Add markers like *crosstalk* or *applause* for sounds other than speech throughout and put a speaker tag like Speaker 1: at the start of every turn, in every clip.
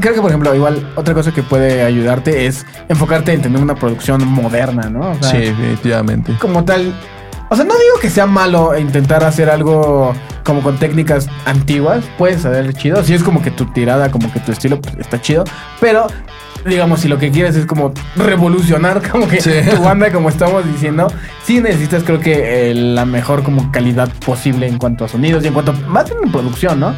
Speaker 1: Creo que, por ejemplo, igual otra cosa que puede ayudarte es enfocarte en tener una producción moderna, ¿no? O sea,
Speaker 2: Sí, definitivamente.
Speaker 1: como tal. O sea, no digo que sea malo intentar hacer algo como con técnicas antiguas. Puedes saber chido. Si es como que tu tirada, como que tu estilo pues, está chido. Pero, digamos, si lo que quieres es como revolucionar *laughs* como que
Speaker 2: Sí.
Speaker 1: tu banda, como estamos diciendo, sí necesitas creo que eh, la mejor como calidad posible en cuanto a sonidos y en cuanto más en producción, ¿no?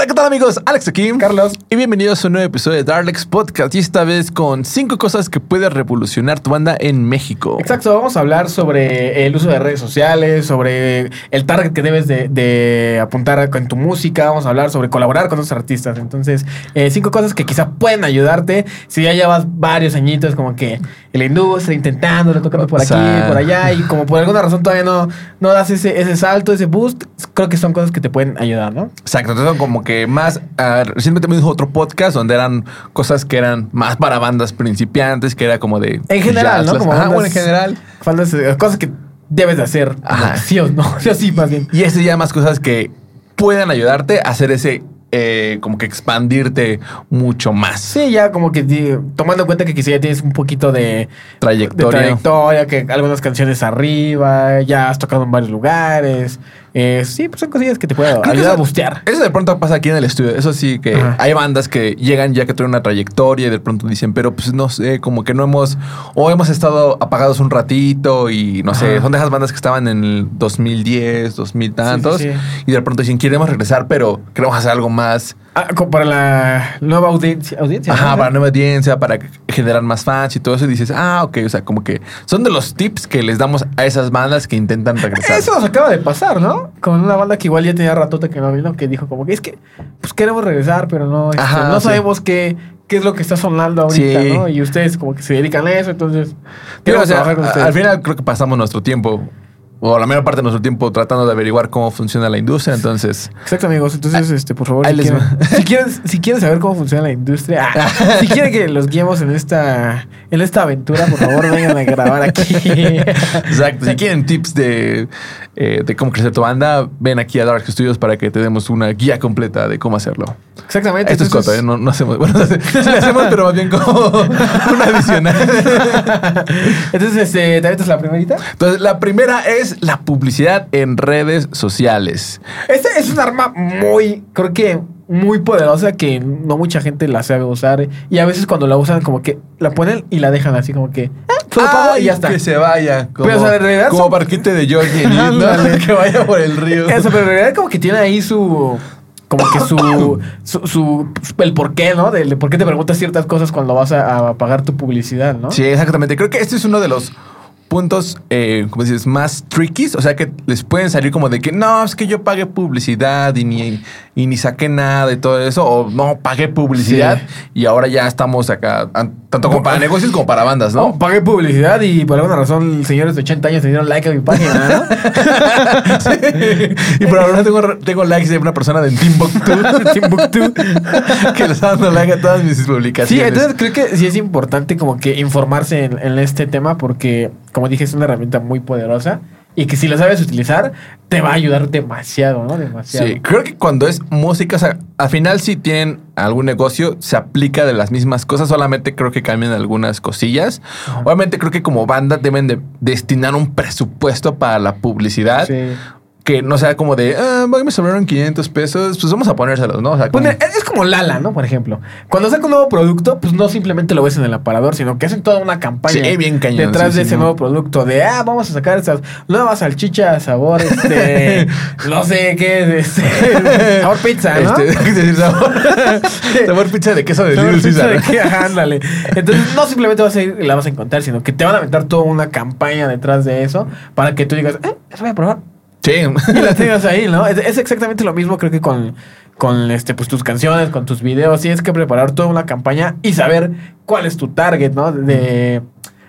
Speaker 2: Hola, ¿qué tal amigos? Alex aquí.
Speaker 1: Carlos.
Speaker 2: Y bienvenidos a un nuevo episodio de Darlex Podcast. Y esta vez con cinco cosas que pueden revolucionar tu banda en México.
Speaker 1: Exacto, vamos a hablar sobre el uso de redes sociales, sobre el target que debes de, de apuntar en tu música, vamos a hablar sobre colaborar con otros artistas. Entonces, eh, cinco cosas que quizá pueden ayudarte si ya llevas varios añitos como que en la industria intentando, tocando por
Speaker 2: O
Speaker 1: aquí,
Speaker 2: sea.
Speaker 1: por allá, y como por alguna razón todavía no, no das ese, ese salto, ese boost, creo que son cosas que te pueden ayudar, ¿no?
Speaker 2: Exacto, entonces como que más, recientemente me dijo otro podcast donde eran cosas que eran más para bandas principiantes, que era como de...
Speaker 1: En general, ¿no? Como
Speaker 2: ajá,
Speaker 1: bandas-
Speaker 2: bueno, en general.
Speaker 1: Faltas, eh, cosas que debes de hacer.
Speaker 2: Ajá.
Speaker 1: Sí o no, *laughs* sí o sí, más bien.
Speaker 2: Y este ya más cosas que puedan ayudarte a hacer ese, eh, como que expandirte mucho más.
Speaker 1: Sí, ya como que tomando en cuenta que quizá ya tienes un poquito de
Speaker 2: Trayectoria.
Speaker 1: de trayectoria, que algunas canciones arriba, ya has tocado en varios lugares. Eh, sí, pues son cosillas que te pueden ayudar a
Speaker 2: eso-
Speaker 1: bustear.
Speaker 2: Eso de pronto pasa aquí en el estudio. Eso sí, que
Speaker 1: Ajá.
Speaker 2: hay bandas que llegan ya que tienen una trayectoria y de pronto dicen, pero pues no sé, como que no hemos, o hemos estado apagados un ratito y no sé, son de esas bandas que estaban en el 2010, 2000 tantos,
Speaker 1: sí.
Speaker 2: y de pronto dicen, queremos regresar, pero queremos hacer algo más,
Speaker 1: Ah, como para la nueva audiencia. audiencia
Speaker 2: ajá,
Speaker 1: ¿no?
Speaker 2: para nueva audiencia, para generar más fans y todo eso, y dices, ah, ok, o sea, como que son de los tips que les damos a esas bandas que intentan regresar.
Speaker 1: Eso nos acaba de pasar, ¿no? Con una banda que igual ya tenía ratota que no vino, que dijo como que es que pues queremos regresar, pero no, este,
Speaker 2: Ajá,
Speaker 1: no
Speaker 2: sí.
Speaker 1: sabemos qué, qué es lo que está sonando ahorita,
Speaker 2: Sí.
Speaker 1: ¿no? Y ustedes como que se dedican a eso, entonces
Speaker 2: Pero, o sea,
Speaker 1: con
Speaker 2: al final creo que pasamos nuestro tiempo, o la mayor parte de nuestro tiempo, tratando de averiguar cómo funciona la industria. Entonces,
Speaker 1: Exacto, amigos. Entonces, este, por favor, si quieren, *laughs* si, quieren, si quieren saber cómo funciona la industria, *laughs* ah, si quieren que los guiemos en esta, en esta aventura, por favor, vengan a grabar aquí. *laughs*
Speaker 2: exacto. Si quieren tips de, eh, de cómo crecer tu banda, ven aquí a Dark Studios para que te demos una guía completa de cómo hacerlo.
Speaker 1: Exactamente.
Speaker 2: Esto es coto, ¿eh? no, no hacemos. Bueno, sí lo hacemos, pero más bien como una adicional.
Speaker 1: Entonces, este, ¿te avientas la primerita?
Speaker 2: Entonces, la primera es la publicidad en redes sociales.
Speaker 1: Este es un arma muy, creo que muy poderosa que no mucha gente la sabe usar. Y a veces cuando la usan, como que la ponen y la dejan así, como que, ah, y ya está.
Speaker 2: Que se vaya. Como,
Speaker 1: Pero, o sea, en realidad
Speaker 2: como
Speaker 1: son-
Speaker 2: de Georgie *laughs* ¿no? *laughs* Que vaya por el río.
Speaker 1: Eso, pero en realidad como que tiene ahí su... Como que su, *coughs* su, su- el por qué, ¿no? De por qué te preguntas ciertas cosas cuando vas a, a pagar tu publicidad, ¿no?
Speaker 2: Sí, exactamente. Creo que este es uno de los puntos, eh, como dices, más trickies. O sea, que les pueden salir como de que no, es que yo pagué publicidad y ni, y ni saqué nada y todo eso. O no, pagué publicidad
Speaker 1: Sí.
Speaker 2: y ahora ya estamos acá, an- tanto como para negocios como para bandas,
Speaker 1: No,
Speaker 2: ¿no? *laughs*
Speaker 1: pagué publicidad y por alguna razón señores de 80 años dieron like a mi página, ¿no? *laughs*
Speaker 2: Sí. Y por ahora tengo, tengo likes de una persona de Timbuktu *laughs*
Speaker 1: Timbuktu.
Speaker 2: que le está dando like a todas mis publicaciones.
Speaker 1: Sí, entonces creo que sí es importante como que informarse en, en este tema porque, como dije, es una herramienta muy poderosa y que si la sabes utilizar te va a ayudar demasiado, ¿no? Demasiado.
Speaker 2: Sí, creo que cuando es música, o sea, al final si tienen algún negocio, se aplica de las mismas cosas, solamente creo que cambian algunas cosillas.
Speaker 1: Ajá.
Speaker 2: Obviamente creo que como banda deben de destinar un presupuesto para la publicidad.
Speaker 1: Sí.
Speaker 2: Que no sea como de, ah, me sobraron 500 pesos, pues vamos a ponérselos, ¿no? O sea, como-
Speaker 1: es como Lala, ¿no? Por ejemplo. Cuando saca un nuevo producto, pues no simplemente lo ves en el aparador, sino que hacen toda una campaña
Speaker 2: Sí, bien cañón,
Speaker 1: detrás
Speaker 2: sí,
Speaker 1: de ese
Speaker 2: ¿no?
Speaker 1: nuevo producto. De, ah, vamos a sacar estas nuevas salchichas, sabor, este, *laughs* no sé qué, este, *laughs* sabor pizza, ¿no?
Speaker 2: Este, *laughs* sabor, sabor pizza de queso de Little Caesar.
Speaker 1: ándale. Entonces, no simplemente vas a ir y la vas a encontrar, sino que te van a aventar toda una campaña detrás de eso para que tú digas, eh, eso voy a probar.
Speaker 2: Sí.
Speaker 1: Y la *laughs* tengas ahí, ¿no? Es, es exactamente lo mismo, creo que con, con este, pues, tus canciones, con tus videos. Tienes que preparar toda una campaña y saber cuál es tu target, ¿no? De.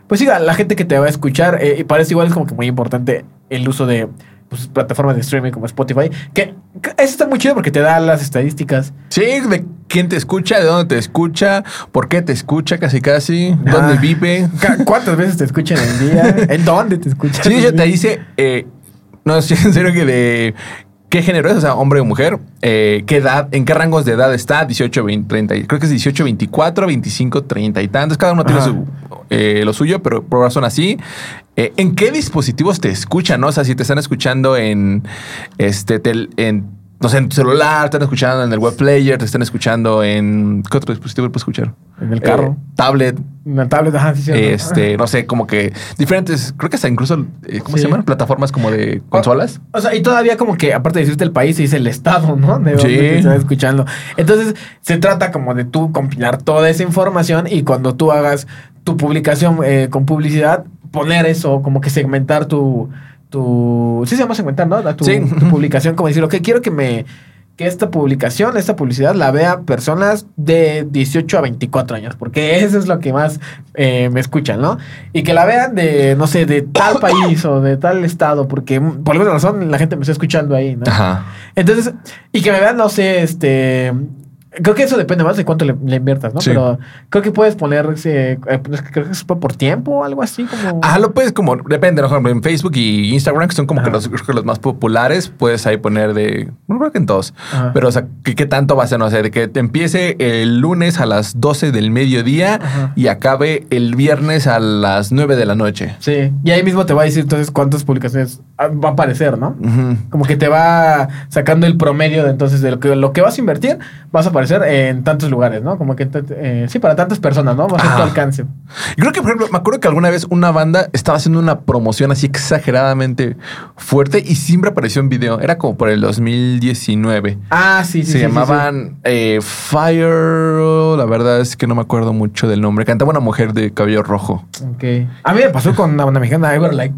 Speaker 1: Pues sí, la gente que te va a escuchar. eh, y para eso igual es como que muy importante el uso de pues, plataformas de streaming como Spotify. Que, que eso está muy chido porque te da las estadísticas.
Speaker 2: Sí, de quién te escucha, de dónde te escucha, por qué te escucha casi casi, dónde vive.
Speaker 1: ¿Cuántas veces te escuchan al día? *laughs* ¿En dónde te escuchan?
Speaker 2: Sí, hecho te *laughs* dice, eh, no, *laughs* sí, en serio que de qué género es, o sea, hombre o mujer, eh, qué edad, en qué rangos de edad está, 18, 20, 30, creo que es 18, 24, 25, 30 y tantos. Cada uno tiene su, eh, lo suyo, pero por son así. Eh, ¿En qué dispositivos te escuchan? No? O sea, si te están escuchando en este tel- en no sé, en tu celular, te están escuchando en el web player, te están escuchando en ¿qué otro dispositivo puedes escuchar?
Speaker 1: En el carro.
Speaker 2: Eh, tablet,
Speaker 1: Una tablet, ajá, sí, cierto.
Speaker 2: este, no sé, como que diferentes, creo que hasta incluso, eh, ¿cómo
Speaker 1: Sí.
Speaker 2: se llaman? Plataformas como de consolas.
Speaker 1: O sea, y todavía como que, aparte de decirte el país, se dice el estado, ¿no? De donde
Speaker 2: Sí.
Speaker 1: te estás escuchando. Entonces, se trata como de tú compilar toda esa información y cuando tú hagas tu publicación eh, con publicidad, poner eso, como que segmentar tu... tu sí se llama segmentar, ¿no? Tu,
Speaker 2: Sí.
Speaker 1: tu publicación, como decir, ok, quiero que me... Que esta publicación, esta publicidad la vea personas de 18 a 24 años, porque eso es lo que más eh, me escuchan, ¿no? Y que la vean de, no sé, de tal *coughs* país o de tal estado, porque mm, por alguna razón la gente me está escuchando ahí, ¿no?
Speaker 2: Ajá.
Speaker 1: Entonces, y que me vean, no sé, este. Creo que eso depende más de cuánto le, le inviertas, ¿no?
Speaker 2: Sí.
Speaker 1: Pero creo que puedes poner, eh, creo que es por tiempo o algo así como.
Speaker 2: Ah, lo puedes como, depende, ¿no? Por ejemplo, en Facebook y Instagram, que son como que los, creo que los más populares, puedes ahí poner de, bueno, creo que en todos,
Speaker 1: Ajá.
Speaker 2: pero o sea, ¿qué, qué tanto va a ser? No sé, de que te empiece el lunes a las 12 del mediodía
Speaker 1: Ajá.
Speaker 2: y acabe el viernes a las 9 de la noche.
Speaker 1: Sí. Y ahí mismo te va a decir entonces cuántas publicaciones va a aparecer, ¿no? Como que te va sacando el promedio de entonces de lo que, lo que vas a invertir, vas a aparecer en tantos lugares, ¿no? Como que eh, sí, para tantas personas, ¿no? Va a tu
Speaker 2: Ajá.
Speaker 1: alcance.
Speaker 2: Y creo que, por ejemplo, me acuerdo que alguna vez una banda estaba haciendo una promoción así exageradamente fuerte y siempre apareció en video. Era como por el 2019.
Speaker 1: Ah, sí, sí.
Speaker 2: Se
Speaker 1: sí, sí,
Speaker 2: llamaban eh, Fire. La verdad es que no me acuerdo mucho del nombre. Cantaba una mujer de cabello rojo.
Speaker 1: Ok. A mí me pasó con una banda mexicana, Everlight.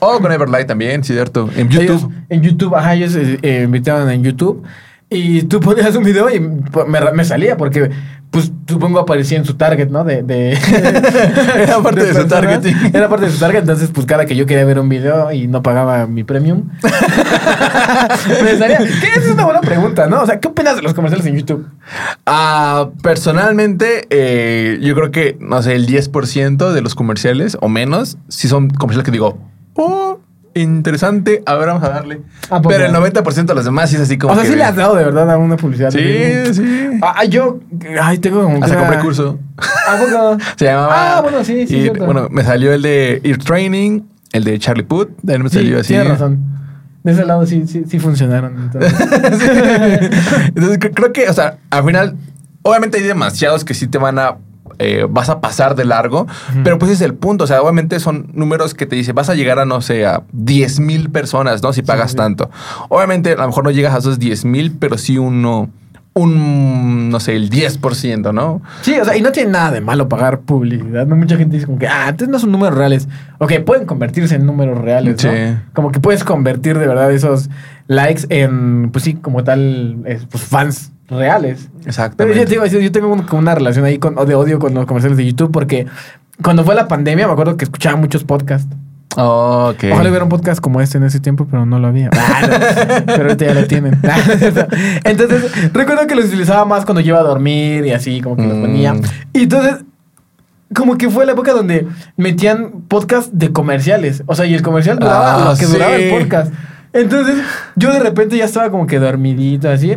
Speaker 2: Oh, con Everlight también, cierto. En YouTube.
Speaker 1: Ellos- en YouTube, ajá, ellos eh, eh, en YouTube. Y tú ponías un video y me, me salía porque, pues, supongo aparecía en su target, ¿no? De, de- *laughs*
Speaker 2: Era parte de su targeting.
Speaker 1: Era parte de su target. Entonces, pues, cada que yo quería ver un video y no pagaba mi premium, *laughs* me salía. ¿Qué es una buena pregunta, no? O sea, ¿qué opinas de los comerciales en YouTube?
Speaker 2: Ah, personalmente, eh, yo creo que, no sé, el 10% de los comerciales o menos, si son comerciales que digo, oh, interesante, a ver, vamos a darle.
Speaker 1: ¿A poco?
Speaker 2: Pero el 90% de los demás sí es así como.
Speaker 1: O sea,
Speaker 2: que
Speaker 1: sí
Speaker 2: de-
Speaker 1: le has dado de verdad a una publicidad.
Speaker 2: Sí, sí.
Speaker 1: Ah, yo, ay, tengo como.
Speaker 2: Hasta
Speaker 1: una-
Speaker 2: compré curso.
Speaker 1: ¿A poco? *laughs*
Speaker 2: Se llamaba.
Speaker 1: Ah, bueno, sí, sí,
Speaker 2: y,
Speaker 1: cierto.
Speaker 2: bueno, me salió el de Ear Training, el de Charlie Puth. Ahí me
Speaker 1: Sí,
Speaker 2: salió así.
Speaker 1: tienes razón. De ese lado sí, sí, sí funcionaron. Entonces. *laughs*
Speaker 2: Entonces cre- creo que, o sea, al final, obviamente hay demasiados que sí te van a. eh, vas a pasar de largo, pero pues es el punto. O sea, obviamente son números que te dicen, vas a llegar a, no sé, a 10 mil personas, ¿no? Si pagas
Speaker 1: sí.
Speaker 2: tanto. Obviamente, a lo mejor no llegas a esos 10 mil, pero sí uno, un, no sé, el 10%, ¿no?
Speaker 1: Sí, o sea, y no tiene nada de malo pagar publicidad. No mucha gente dice como que, ah, entonces no son números reales. Ok, pueden convertirse en números reales, ¿no? Como que puedes convertir de verdad esos likes en, pues sí, como tal, es, pues fans reales. Pero
Speaker 2: Exactamente.
Speaker 1: yo, te yo tengo como una relación ahí con, de odio con los comerciales de YouTube porque cuando fue la pandemia me acuerdo que escuchaba muchos podcasts.
Speaker 2: Oh, ok.
Speaker 1: Ojalá hubiera un podcast como este en ese tiempo, pero no lo había. *laughs* Ah, pero ahorita ya lo tienen. *laughs* *laughs* Entonces, recuerdo que los utilizaba más cuando yo iba a dormir y así, como que los
Speaker 2: Mm.
Speaker 1: ponía. Y entonces, como que fue la época donde metían podcast de comerciales. O sea, y el comercial duraba
Speaker 2: Ah,
Speaker 1: lo que
Speaker 2: sí.
Speaker 1: duraba el podcast. Entonces, yo de repente ya estaba como que dormidito así.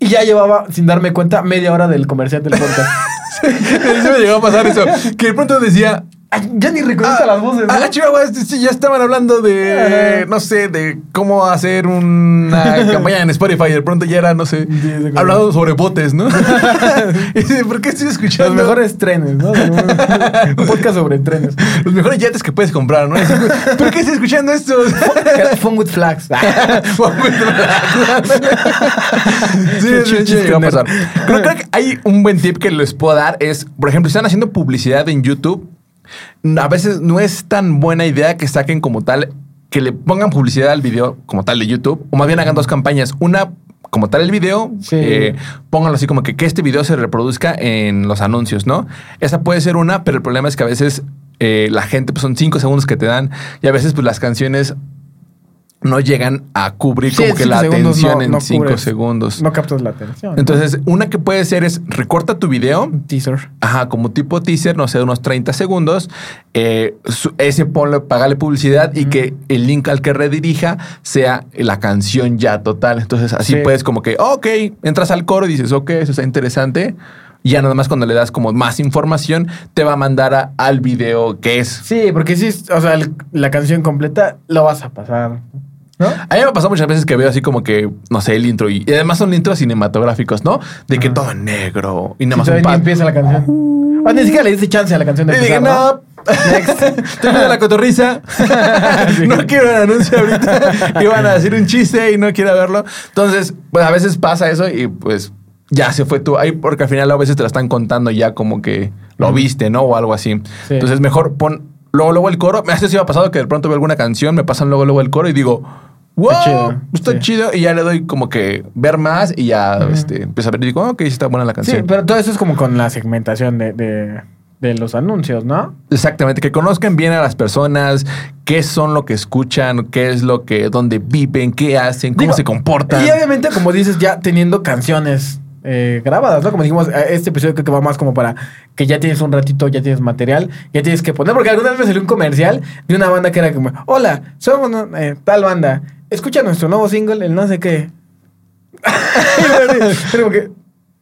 Speaker 1: Y ya llevaba, sin darme cuenta, media hora del comercial del podcast. *laughs*
Speaker 2: Sí me llegó a pasar eso. Que de pronto decía.
Speaker 1: Ay, ya ni reconozco las voces, ¿no?
Speaker 2: Ah, Chihuahua, este, sí, ya estaban hablando de, no sé, de cómo hacer una *laughs* campaña en Spotify. De pronto ya era, no sé,
Speaker 1: Sí,
Speaker 2: hablando sobre botes, ¿no? *laughs* *laughs* y dice, ¿por qué estoy
Speaker 1: Los
Speaker 2: escuchando?
Speaker 1: mejores trenes, ¿no? Un podcast sobre trenes.
Speaker 2: Los mejores yates que puedes comprar, ¿no? ¿Por qué estoy escuchando esto?
Speaker 1: Phone with flags.
Speaker 2: Sí, sí, sí, llegó a pasar. Creo, creo que hay un buen tip que les puedo dar es, por ejemplo, si están haciendo publicidad en YouTube, a veces no es tan buena idea que saquen como tal, que le pongan publicidad al video como tal de YouTube, o más bien hagan dos campañas. Una como tal el video,
Speaker 1: Sí.
Speaker 2: eh, pónganlo así como que, que este video se reproduzca en los anuncios, ¿no? Esa puede ser una, pero el problema es que a veces eh, la gente, pues son cinco segundos que te dan y a veces pues las canciones no llegan a cubrir
Speaker 1: Sí,
Speaker 2: como que
Speaker 1: cinco
Speaker 2: la atención
Speaker 1: no-
Speaker 2: en
Speaker 1: no
Speaker 2: 5
Speaker 1: cubres.
Speaker 2: segundos.
Speaker 1: No captas la atención. ¿no?
Speaker 2: Entonces, una que puede ser es recorta tu video,
Speaker 1: Un teaser.
Speaker 2: ajá, como tipo teaser, no sé, unos 30 segundos. eh, ese ponle, pagale publicidad y que el link al que redirija sea la canción ya total. Entonces, así
Speaker 1: Sí.
Speaker 2: puedes como que, ok, entras al coro y dices, ok, eso está interesante. Y ya nada más cuando le das como más información, te va a mandar a- al video que es.
Speaker 1: Sí, porque sí, o sea, el- la canción completa lo vas a pasar. ¿No?
Speaker 2: A mí me ha pasado muchas veces que veo así como que, no sé, el intro y, y además son intros cinematográficos, ¿no? De que
Speaker 1: Ajá.
Speaker 2: todo en negro y nada
Speaker 1: Si
Speaker 2: más un pad.
Speaker 1: empieza la canción. Ah, ni siquiera le diste chance a la canción de
Speaker 2: Y dije, no, tengo *laughs* de la cotorriza. *laughs* no quiero el anuncio ahorita. *laughs* Iban a decir un chiste y no quiero verlo. Entonces, pues a veces pasa eso y pues ya se fue tú ahí porque al final a veces te la están contando ya como que lo viste, ¿no? O algo así.
Speaker 1: Sí.
Speaker 2: Entonces, mejor pon luego, luego el coro. Me hace sí me ha pasado que de pronto veo alguna canción, me pasan luego, luego el coro y digo, wow,
Speaker 1: Está chido,
Speaker 2: está
Speaker 1: sí.
Speaker 2: chido. Y ya le doy como que ver más y ya este, empiezo a ver y digo, ok, sí está buena la
Speaker 1: Sí,
Speaker 2: canción.
Speaker 1: pero todo eso es como con la segmentación de, de, de los anuncios, ¿no?
Speaker 2: Exactamente, que conozcan bien a las personas, qué son lo que escuchan, qué es lo que, dónde viven, qué hacen, cómo
Speaker 1: Digo,
Speaker 2: se comportan.
Speaker 1: Y obviamente, como dices, ya teniendo canciones eh, grabadas, ¿no? Como dijimos, eh, este episodio creo que va más como para que ya tienes un ratito, ya tienes material, ya tienes que poner, porque alguna vez me salió un comercial de una banda que era como, hola, somos eh, tal banda, escucha nuestro nuevo single, el no sé qué. *laughs* Como que,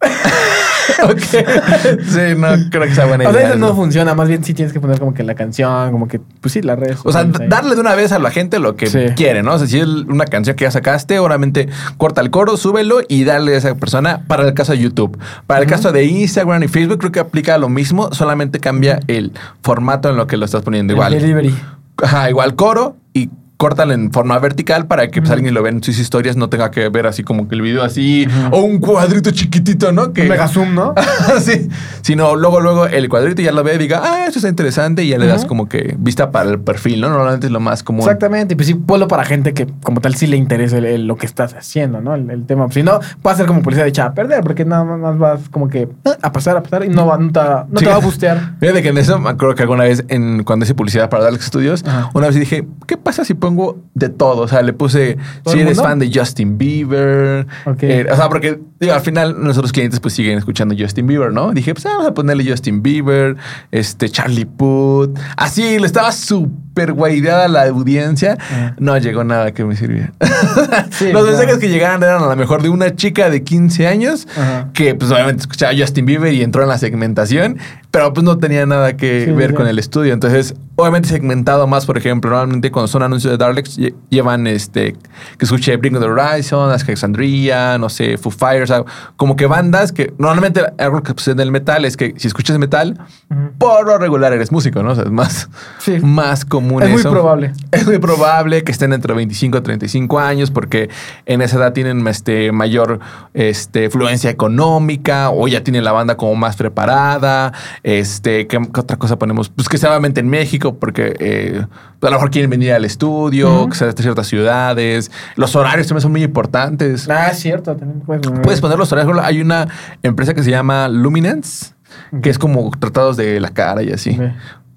Speaker 1: *laughs* *laughs*
Speaker 2: Ok. sí, no creo que sea buena
Speaker 1: o sea,
Speaker 2: idea.
Speaker 1: eso no funciona, más bien sí tienes que poner como que la canción, como que, pues sí, las redes.
Speaker 2: O sea, darle de una vez a la gente lo que
Speaker 1: Sí.
Speaker 2: quiere, ¿no? O sea, si es una canción que ya sacaste, obviamente corta el coro, súbelo y dale a esa persona para el caso de YouTube. Para el caso de Instagram y Facebook, creo que aplica lo mismo, solamente cambia el formato en lo que lo estás poniendo.
Speaker 1: El
Speaker 2: Igual.
Speaker 1: Delivery.
Speaker 2: Ajá, igual coro y córtalo en forma vertical para que pues, alguien lo vea en sus historias, no tenga que ver así como que el video así o un cuadrito chiquitito, ¿no? Que
Speaker 1: Un mega zoom, ¿no? *laughs*
Speaker 2: sí, sino luego luego el cuadrito ya lo ve y diga, ah, eso está interesante y ya le das como que vista para el perfil, ¿no? Normalmente es lo más común.
Speaker 1: Exactamente, y pues sí, ponlo para gente que como tal sí le interesa el- el- lo que estás haciendo, ¿no? El, el tema. Si no, puede ser como publicidad echada a perder, porque nada más vas como que ah, a pasar, a pasar y no, va, no, te, va- no
Speaker 2: Sí.
Speaker 1: te va a bustear. *laughs*
Speaker 2: Fíjate que en eso me acuerdo que alguna vez en, cuando hice publicidad para Dark Studios, una vez dije, ¿qué pasa si pongo de todo? O sea, le puse,
Speaker 1: ¿Todo
Speaker 2: si eres
Speaker 1: mundo?
Speaker 2: fan de Justin Bieber.
Speaker 1: Ok.
Speaker 2: eh, o sea, porque digo, al final nuestros clientes pues siguen escuchando Justin Bieber, ¿no? Dije, pues vamos a ponerle Justin Bieber, este Charlie Puth. Así, le estaba súper guaideada la audiencia.
Speaker 1: Ajá.
Speaker 2: No llegó nada que me sirviera. *laughs*
Speaker 1: Sí, *laughs*
Speaker 2: Los
Speaker 1: claro.
Speaker 2: mensajes que llegaron eran a lo mejor de una chica de 15 años
Speaker 1: Ajá.
Speaker 2: que pues obviamente escuchaba Justin Bieber y entró en la segmentación, pero pues no tenía nada que
Speaker 1: Sí,
Speaker 2: ver con el estudio. Entonces, obviamente segmentado más, por ejemplo, normalmente cuando son anuncios de Darlex lle- llevan este que escuche Bring the Horizon, Alexandria, no sé, Foo Fighters, algo- como que bandas que normalmente algo que sucede en el metal es que si escuchas metal,
Speaker 1: Ujú.
Speaker 2: por lo regular eres músico, ¿no? O sea, es más,
Speaker 1: Sí.
Speaker 2: más común
Speaker 1: Es muy probable.
Speaker 2: Es muy probable que estén entre 25 y 35 años porque en esa edad tienen este, mayor este, fluencia económica o ya tienen la banda como más preparada. Este, ¿qué, qué otra cosa ponemos? Pues que sea obviamente en México porque eh, a lo mejor quieren venir al estudio,
Speaker 1: Ujú.
Speaker 2: que sea de ciertas ciudades. Los horarios también son muy importantes.
Speaker 1: Ah, es cierto, también puedes poner.
Speaker 2: Puedes poner los horarios. Hay una empresa que se llama Luminance, que es como tratados de la cara y así.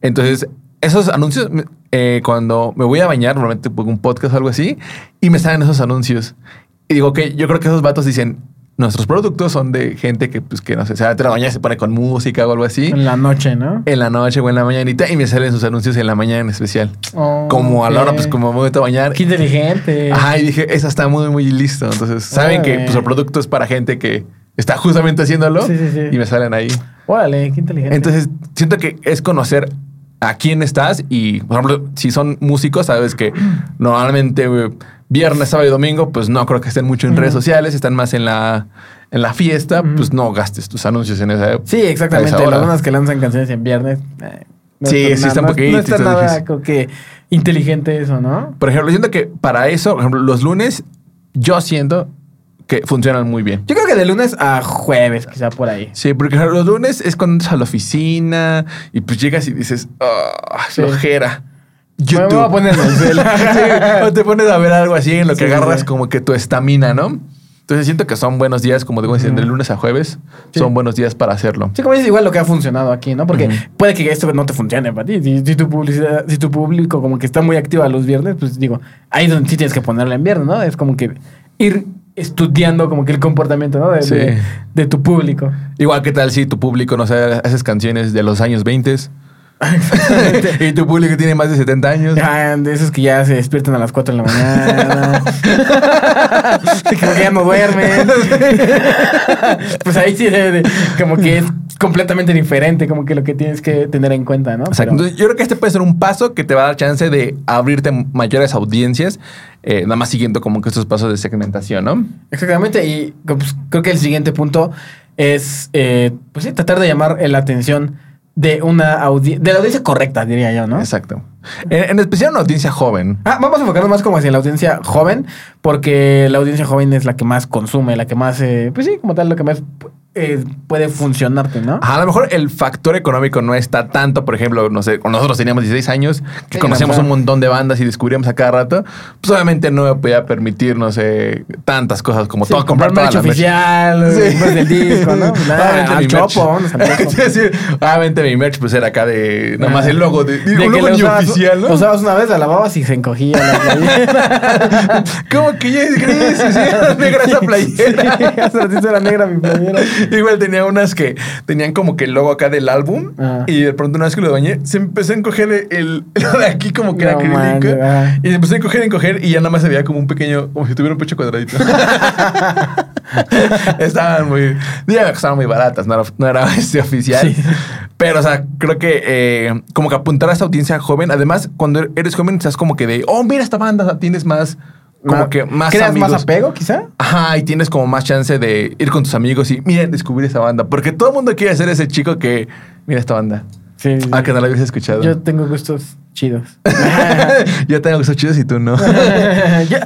Speaker 2: Entonces, esos anuncios, eh, cuando me voy a bañar, normalmente pongo un podcast o algo así, y me salen esos anuncios. Y digo que yo creo que esos vatos dicen, nuestros productos son de gente que, pues, que no sé, se va a la bañar y se pone con música o algo así.
Speaker 1: En la noche, ¿no?
Speaker 2: En la noche o en la mañanita y me salen sus anuncios en la mañana en especial.
Speaker 1: Oh,
Speaker 2: como a la hora, pues como me voy a bañar.
Speaker 1: Qué inteligente.
Speaker 2: Ajá, y dije, eso está muy, muy listo. Entonces, saben que pues, el producto es para gente que está justamente haciéndolo
Speaker 1: Sí, sí, sí.
Speaker 2: y me salen ahí.
Speaker 1: Órale, qué inteligente.
Speaker 2: Entonces, siento que es conocer a quién estás y, por ejemplo, si son músicos, sabes que normalmente eh, viernes, sábado y domingo, pues no creo que estén mucho en redes sociales, están más en la, en la fiesta, pues no gastes tus anuncios en esa
Speaker 1: Sí,
Speaker 2: a
Speaker 1: exactamente. Las bandas que lanzan canciones en viernes. eh,
Speaker 2: Sí,
Speaker 1: está
Speaker 2: sí
Speaker 1: na-
Speaker 2: está un
Speaker 1: no,
Speaker 2: poquito,
Speaker 1: No está
Speaker 2: está
Speaker 1: nada
Speaker 2: difícil.
Speaker 1: como que inteligente eso, ¿no?
Speaker 2: Por ejemplo, siento que para eso, por ejemplo, los lunes, yo siento que funcionan muy bien.
Speaker 1: Yo creo que de lunes a jueves, quizá por ahí.
Speaker 2: Sí, porque los lunes es cuando entras a la oficina y pues llegas y dices, ah,
Speaker 1: Sí.
Speaker 2: flojera.
Speaker 1: Me voy a poner. *laughs*
Speaker 2: Sí, o te pones a ver algo así en lo que
Speaker 1: Sí,
Speaker 2: agarras como que tu estamina, ¿no? Entonces siento que son buenos días, como digo, de lunes a jueves,
Speaker 1: Sí.
Speaker 2: son buenos días para hacerlo.
Speaker 1: Sí, como dices, igual lo que ha funcionado aquí, ¿no? Porque puede que esto no te funcione para ti. Si, si tu publicidad, si tu público como que está muy activo los viernes, pues digo, ahí es donde sí tienes que ponerle en viernes, ¿no? Es como que ir estudiando como que el comportamiento, ¿no? De,
Speaker 2: Sí.
Speaker 1: de- de tu público.
Speaker 2: Igual que tal si tu público, no sé, haces canciones de los años 20 *laughs* y tu público tiene más de 70 años.
Speaker 1: Ah, de esos que ya se despiertan a las 4 de la mañana. *laughs* como que ya no duermen. *laughs* pues ahí sí como que es completamente diferente, como que lo que tienes que tener en cuenta, ¿no?
Speaker 2: Exacto.
Speaker 1: Pero-
Speaker 2: Entonces, yo creo que este puede ser un paso que te va a dar chance de abrirte mayores audiencias, eh, nada más siguiendo como que estos pasos de segmentación, ¿no?
Speaker 1: Exactamente, y pues, creo que el siguiente punto es eh, pues sí, tratar de llamar la atención de una audiencia, de la audiencia correcta, diría yo, ¿no?
Speaker 2: Exacto. En, en especial una audiencia joven.
Speaker 1: Ah, vamos a enfocarnos más como hacia la audiencia joven, porque la audiencia joven es la que más consume, la que más, eh, pues sí, como tal, lo que más eh, puede funcionarte, ¿no?
Speaker 2: A lo mejor el factor económico no está tanto, por ejemplo, no sé, nosotros teníamos 16 años, que
Speaker 1: Sí,
Speaker 2: conocíamos
Speaker 1: no,
Speaker 2: un montón de bandas y descubríamos a cada rato, pues obviamente no me podía permitir, no sé, tantas cosas como
Speaker 1: Sí,
Speaker 2: todo,
Speaker 1: comprar merch oficial,
Speaker 2: Sí.
Speaker 1: comprar el disco, ¿no? *laughs* Nada, al chopo. *laughs*
Speaker 2: Obviamente mi merch pues era acá de nada más
Speaker 1: Ah.
Speaker 2: el logo de,
Speaker 1: De
Speaker 2: un
Speaker 1: que
Speaker 2: logo
Speaker 1: usabas-
Speaker 2: oficial, ¿no?
Speaker 1: usabas una vez, la lavabas y se encogía la *laughs* playera.
Speaker 2: ¿Cómo que ya es gris? Sí, era negra esa playera.
Speaker 1: Hace ratito era negra mi playera. *laughs*
Speaker 2: Igual tenía unas que tenían como que el logo acá del álbum
Speaker 1: Ah.
Speaker 2: y de pronto una vez que lo bañé se empezó a encoger el, el *laughs* de aquí como que era
Speaker 1: No
Speaker 2: acrílico
Speaker 1: manches, ah.
Speaker 2: y se empezó a encoger, encoger y ya nada más se veía como un pequeño, como si tuviera un pecho cuadradito. *laughs* estaban muy, que estaban muy baratas, no era, no era este oficial.
Speaker 1: Sí.
Speaker 2: Pero, o sea, creo que eh, como que apuntar a esta audiencia joven, además cuando eres joven estás como que de, oh, mira esta banda, tienes más, como
Speaker 1: Ma-
Speaker 2: que más
Speaker 1: ¿Creas
Speaker 2: amigos.
Speaker 1: más apego, quizá?
Speaker 2: Ajá, y tienes como más chance de ir con tus amigos y miren, descubrir esa banda. Porque todo el mundo quiere ser ese chico que mira esta banda.
Speaker 1: Sí. sí.
Speaker 2: Ah, que no la habías escuchado.
Speaker 1: Yo tengo gustos chidos. *laughs*
Speaker 2: Yo tengo gustos chidos y tú no. *laughs*
Speaker 1: yo,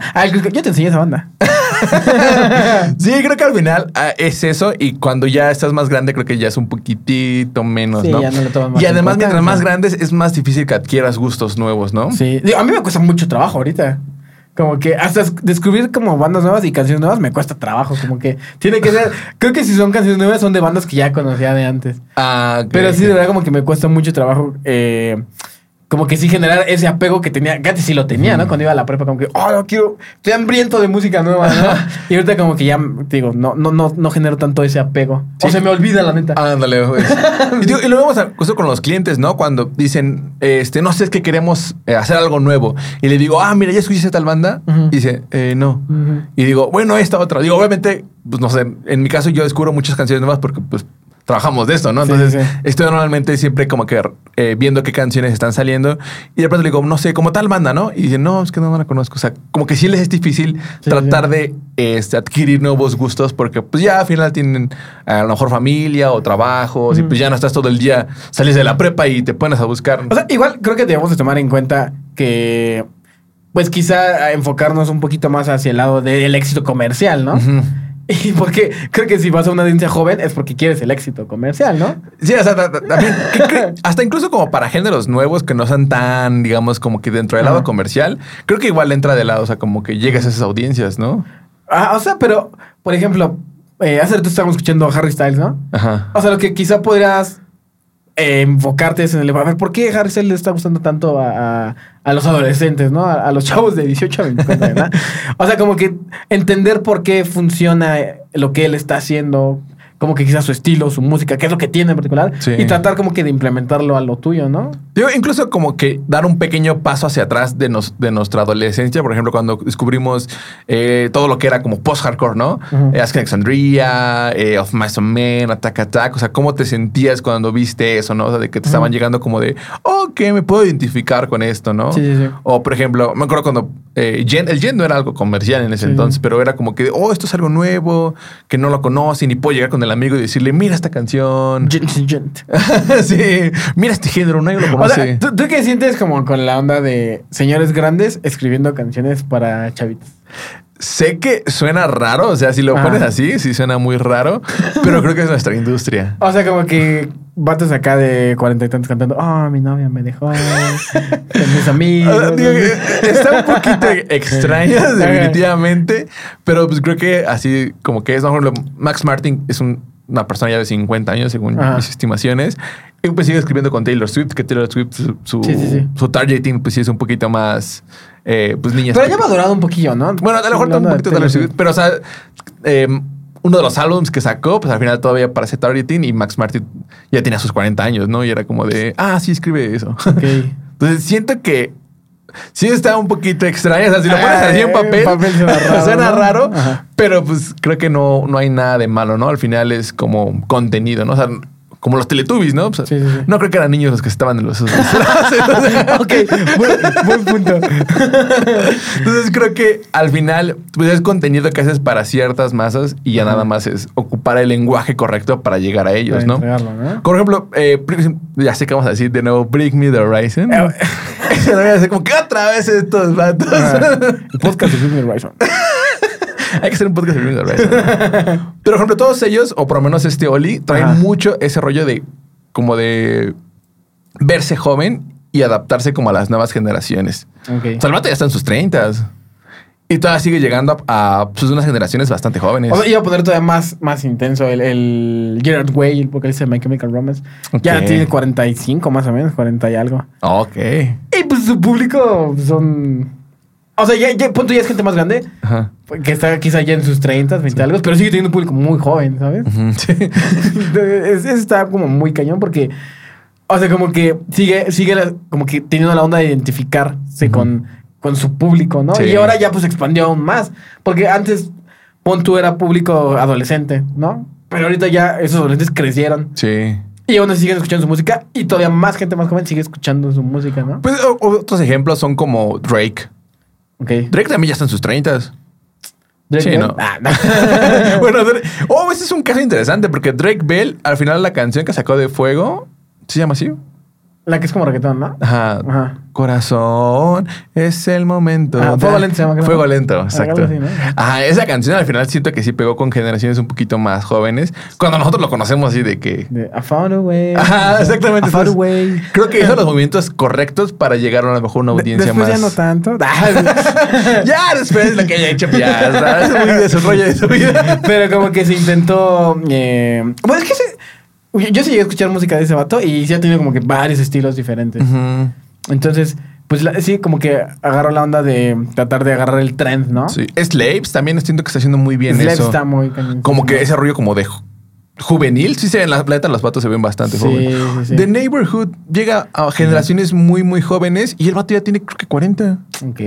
Speaker 1: yo te enseñé esa banda. *laughs*
Speaker 2: sí, creo que al final ah, es eso. Y cuando ya estás más grande, creo que ya es un poquitito menos,
Speaker 1: Sí,
Speaker 2: ¿no?
Speaker 1: ya no le tomas más
Speaker 2: y además, mientras más grandes, es más difícil que adquieras gustos nuevos, ¿no?
Speaker 1: Sí. Digo, a mí me cuesta mucho trabajo ahorita. Como que hasta es- descubrir como bandas nuevas y canciones nuevas me cuesta trabajo. Como que tiene que ser. *laughs* Creo que si son canciones nuevas son de bandas que ya conocía de antes.
Speaker 2: Ah, ok,
Speaker 1: Pero sí, de verdad, como que me cuesta mucho trabajo. eh, como que sí generar ese apego que tenía. Antes sí lo tenía, ¿no? Cuando iba a la prepa, como que, oh, no quiero. Estoy hambriento de música nueva, ¿no? *laughs* y ahorita, como que ya, digo, no, no, no, no genero tanto ese apego. O
Speaker 2: Sí.
Speaker 1: se me olvida, la neta.
Speaker 2: Ándale, güey. *laughs* y, digo, y lo vemos justo con los clientes, ¿no? Cuando dicen, este, no sé, es que queremos eh, hacer algo nuevo. Y le digo, ah, mira, ¿ya escuchaste tal banda? Y dice, eh, no. Y digo, bueno, esta otra. Digo, obviamente, pues no sé, en mi caso yo descubro muchas canciones nuevas porque, pues, trabajamos de esto, ¿no? Entonces,
Speaker 1: sí, sí.
Speaker 2: estoy normalmente siempre como que eh, viendo qué canciones están saliendo. Y de pronto le digo, no sé, como tal banda, ¿no? Y dice, no, es que no la conozco. O sea, como que sí les es difícil
Speaker 1: Sí,
Speaker 2: tratar de este, adquirir nuevos gustos porque, pues, ya al final tienen a lo mejor familia o trabajos y pues ya no estás todo el día, sales de la prepa y te pones a buscar.
Speaker 1: O sea, igual creo que debemos de tomar en cuenta que, pues quizá enfocarnos un poquito más hacia el lado del éxito comercial, ¿no? *laughs* Y porque creo que si vas a una audiencia joven es porque quieres el éxito comercial, ¿no?
Speaker 2: Sí, o sea, ta- ta- también, *laughs* hasta incluso como para géneros nuevos que no son tan, digamos, como que dentro del lado
Speaker 1: Ajá.
Speaker 2: comercial, creo que igual entra de lado, o sea, como que llegas a esas audiencias, ¿no?
Speaker 1: Ah, o sea, pero, por ejemplo, eh, hace rato estábamos escuchando a Harry Styles, ¿no?
Speaker 2: Ajá.
Speaker 1: O sea, lo que quizá podrías eh, enfocarte es en el... A ver, ¿por qué Harry Styles le está gustando tanto a, a- a los adolescentes, ¿no? A, a los chavos de 18 a 24, ¿verdad? *laughs* o sea, como que entender por qué funciona lo que él está haciendo, como que quizás su estilo, su música, qué es lo que tiene en particular,
Speaker 2: Sí.
Speaker 1: y tratar como que de implementarlo a lo tuyo, ¿no?
Speaker 2: Yo incluso como que dar un pequeño paso hacia atrás de, nos- de nuestra adolescencia, por ejemplo, cuando descubrimos eh, todo lo que era como post-hardcore, ¿no?
Speaker 1: Ujú.
Speaker 2: Eh, Ask Alexandria, eh, Of Mice and Men, Attack Attack, o sea, ¿cómo te sentías cuando viste eso, no? O sea, de que te estaban llegando como de, oh, que me puedo identificar con esto, ¿no?
Speaker 1: Sí, sí, sí.
Speaker 2: O, por ejemplo, me acuerdo cuando eh, el Gen no era algo comercial en ese
Speaker 1: Sí.
Speaker 2: entonces, pero era como que, oh, esto es algo nuevo, que no lo conocen y puedo llegar con el amigo y decirle, mira esta canción. *laughs* *laughs* Sí, mira este género, nadie lo
Speaker 1: O
Speaker 2: conoce.
Speaker 1: sea, ¿tú, tú qué sientes como con la onda de señores grandes escribiendo canciones para chavitos?
Speaker 2: Sé que suena raro, o sea, si lo pones así, sí suena muy raro, pero creo que es nuestra industria.
Speaker 1: O sea, como que vatos acá de cuarenta y tantos cantando, oh, mi novia me dejó, *laughs* mis amigos.
Speaker 2: Ah, digo, está un poquito *laughs* extraño, definitivamente. Pero pues creo que así como que es, por ejemplo, Max Martin es un- una persona ya de 50 años, según
Speaker 1: Ajá.
Speaker 2: mis estimaciones. Y pues sigue escribiendo con Taylor Swift, que Taylor Swift, su, su,
Speaker 1: Sí, sí, sí.
Speaker 2: su targeting, pues sí es un poquito más, eh, pues niñas.
Speaker 1: Pero ya ha madurado un poquillo, ¿no?
Speaker 2: Bueno, a lo mejor
Speaker 1: Hablando
Speaker 2: un
Speaker 1: de
Speaker 2: poquito Taylor Swift, pero o sea, eh, uno de los álbumes que sacó, pues al final todavía parece targeting y Max Martin ya tenía sus 40 años, ¿no? Y era como de, ah, sí, escribe eso. *laughs* Entonces siento que sí está un poquito extraño. O sea, si lo pones
Speaker 1: Ah,
Speaker 2: así en
Speaker 1: en
Speaker 2: papel,
Speaker 1: papel *laughs* suena raro,
Speaker 2: suena raro, pero pues creo que no, no hay nada de malo, ¿no? Al final es como contenido, ¿no? O sea, como los Teletubbies, ¿no? O sea,
Speaker 1: Sí, sí, sí.
Speaker 2: No creo que eran niños los que estaban en los esos *laughs* disfraces.
Speaker 1: ok, buen, buen punto.
Speaker 2: Entonces creo que al final pues es contenido que haces para ciertas masas y ya nada más es ocupar el lenguaje correcto para llegar a ellos, ¿no? Por ejemplo, eh, ya sé que vamos a decir de nuevo Bring Me the Horizon.
Speaker 1: Eh,
Speaker 2: Se lo voy a hacer como que otra vez estos vatos.
Speaker 1: El podcast de Bring Me the Horizon. *laughs* *laughs*
Speaker 2: Hay que hacer un podcast de the Horizon. *laughs* Pero, por ejemplo, todos ellos, o por lo menos este Oli, traen
Speaker 1: Ajá.
Speaker 2: mucho ese rollo de como de verse joven y adaptarse como a las nuevas generaciones.
Speaker 1: Ok.
Speaker 2: O sea, el vato ya está en sus 30 y todavía sigue llegando a, a, pues, unas generaciones bastante jóvenes.
Speaker 1: O sea, iba a poner todavía más, más intenso el, el Gerard Way, el vocalista de My Chemical Romance. Ya
Speaker 2: Ok.
Speaker 1: tiene 45 más o menos, 40 y algo.
Speaker 2: ok.
Speaker 1: Y pues su público son... O sea, ya, ya, punto ya es gente más grande,
Speaker 2: Ajá.
Speaker 1: que está quizá ya en sus 30, 20 algo, pero sigue teniendo un público muy joven, ¿sabes?
Speaker 2: Ujú, *laughs* sí.
Speaker 1: es, es- está como muy cañón porque, o sea, como que sigue, sigue la- como que teniendo la onda de identificarse con, con su público, ¿no?
Speaker 2: Sí.
Speaker 1: Y ahora ya pues expandió aún más, porque antes Pon tú era público adolescente, ¿no? Pero ahorita ya esos adolescentes crecieron
Speaker 2: Sí.
Speaker 1: y aún así siguen escuchando su música y todavía más gente más joven sigue escuchando su música, ¿no?
Speaker 2: Pues otros ejemplos son como Drake.
Speaker 1: Ok.
Speaker 2: Drake también ya está en sus 30.
Speaker 1: Drake
Speaker 2: Sí,
Speaker 1: Bell.
Speaker 2: ¿no?
Speaker 1: Ah, no. *laughs*
Speaker 2: bueno, oh, ese es un caso interesante porque Drake Bell, al final la canción que sacó de Fuego, ¿se llama así?
Speaker 1: La que es como reggaetón, ¿no?
Speaker 2: Ajá.
Speaker 1: Ajá.
Speaker 2: Corazón, es el momento.
Speaker 1: Ah, Fuego Lento se llama, creo.
Speaker 2: Fuego lento, exacto.
Speaker 1: así, ¿no?
Speaker 2: Ajá, esa canción al final siento que sí pegó con generaciones un poquito más jóvenes. Cuando nosotros lo conocemos así de que.
Speaker 1: De I found a way.
Speaker 2: Ajá, exactamente.
Speaker 1: I found a way.
Speaker 2: Creo que hizo los movimientos correctos para llegar a lo mejor a una audiencia
Speaker 1: Después
Speaker 2: más.
Speaker 1: ya no tanto. *laughs*
Speaker 2: ya después lo que haya hecho, ya, ¿sabes? Es muy desarrollo de su vida.
Speaker 1: Pero como que se intentó. eh, Bueno, es que se- yo sí llegué a escuchar música de ese vato y sí ha tenido como que varios estilos diferentes. Entonces, pues la- sí, como que agarró la onda de tratar de agarrar el trend, ¿no?
Speaker 2: Sí. Slaves también siento que está haciendo muy bien
Speaker 1: Slave
Speaker 2: eso.
Speaker 1: está muy.
Speaker 2: Como que ese rollo como de ju- juvenil. Sí se ven, la neta, los vatos se ven bastante
Speaker 1: Sí,
Speaker 2: jóvenes.
Speaker 1: sí, sí.
Speaker 2: The Neighborhood llega a generaciones muy, muy jóvenes y el vato ya tiene creo que 40,
Speaker 1: Ok,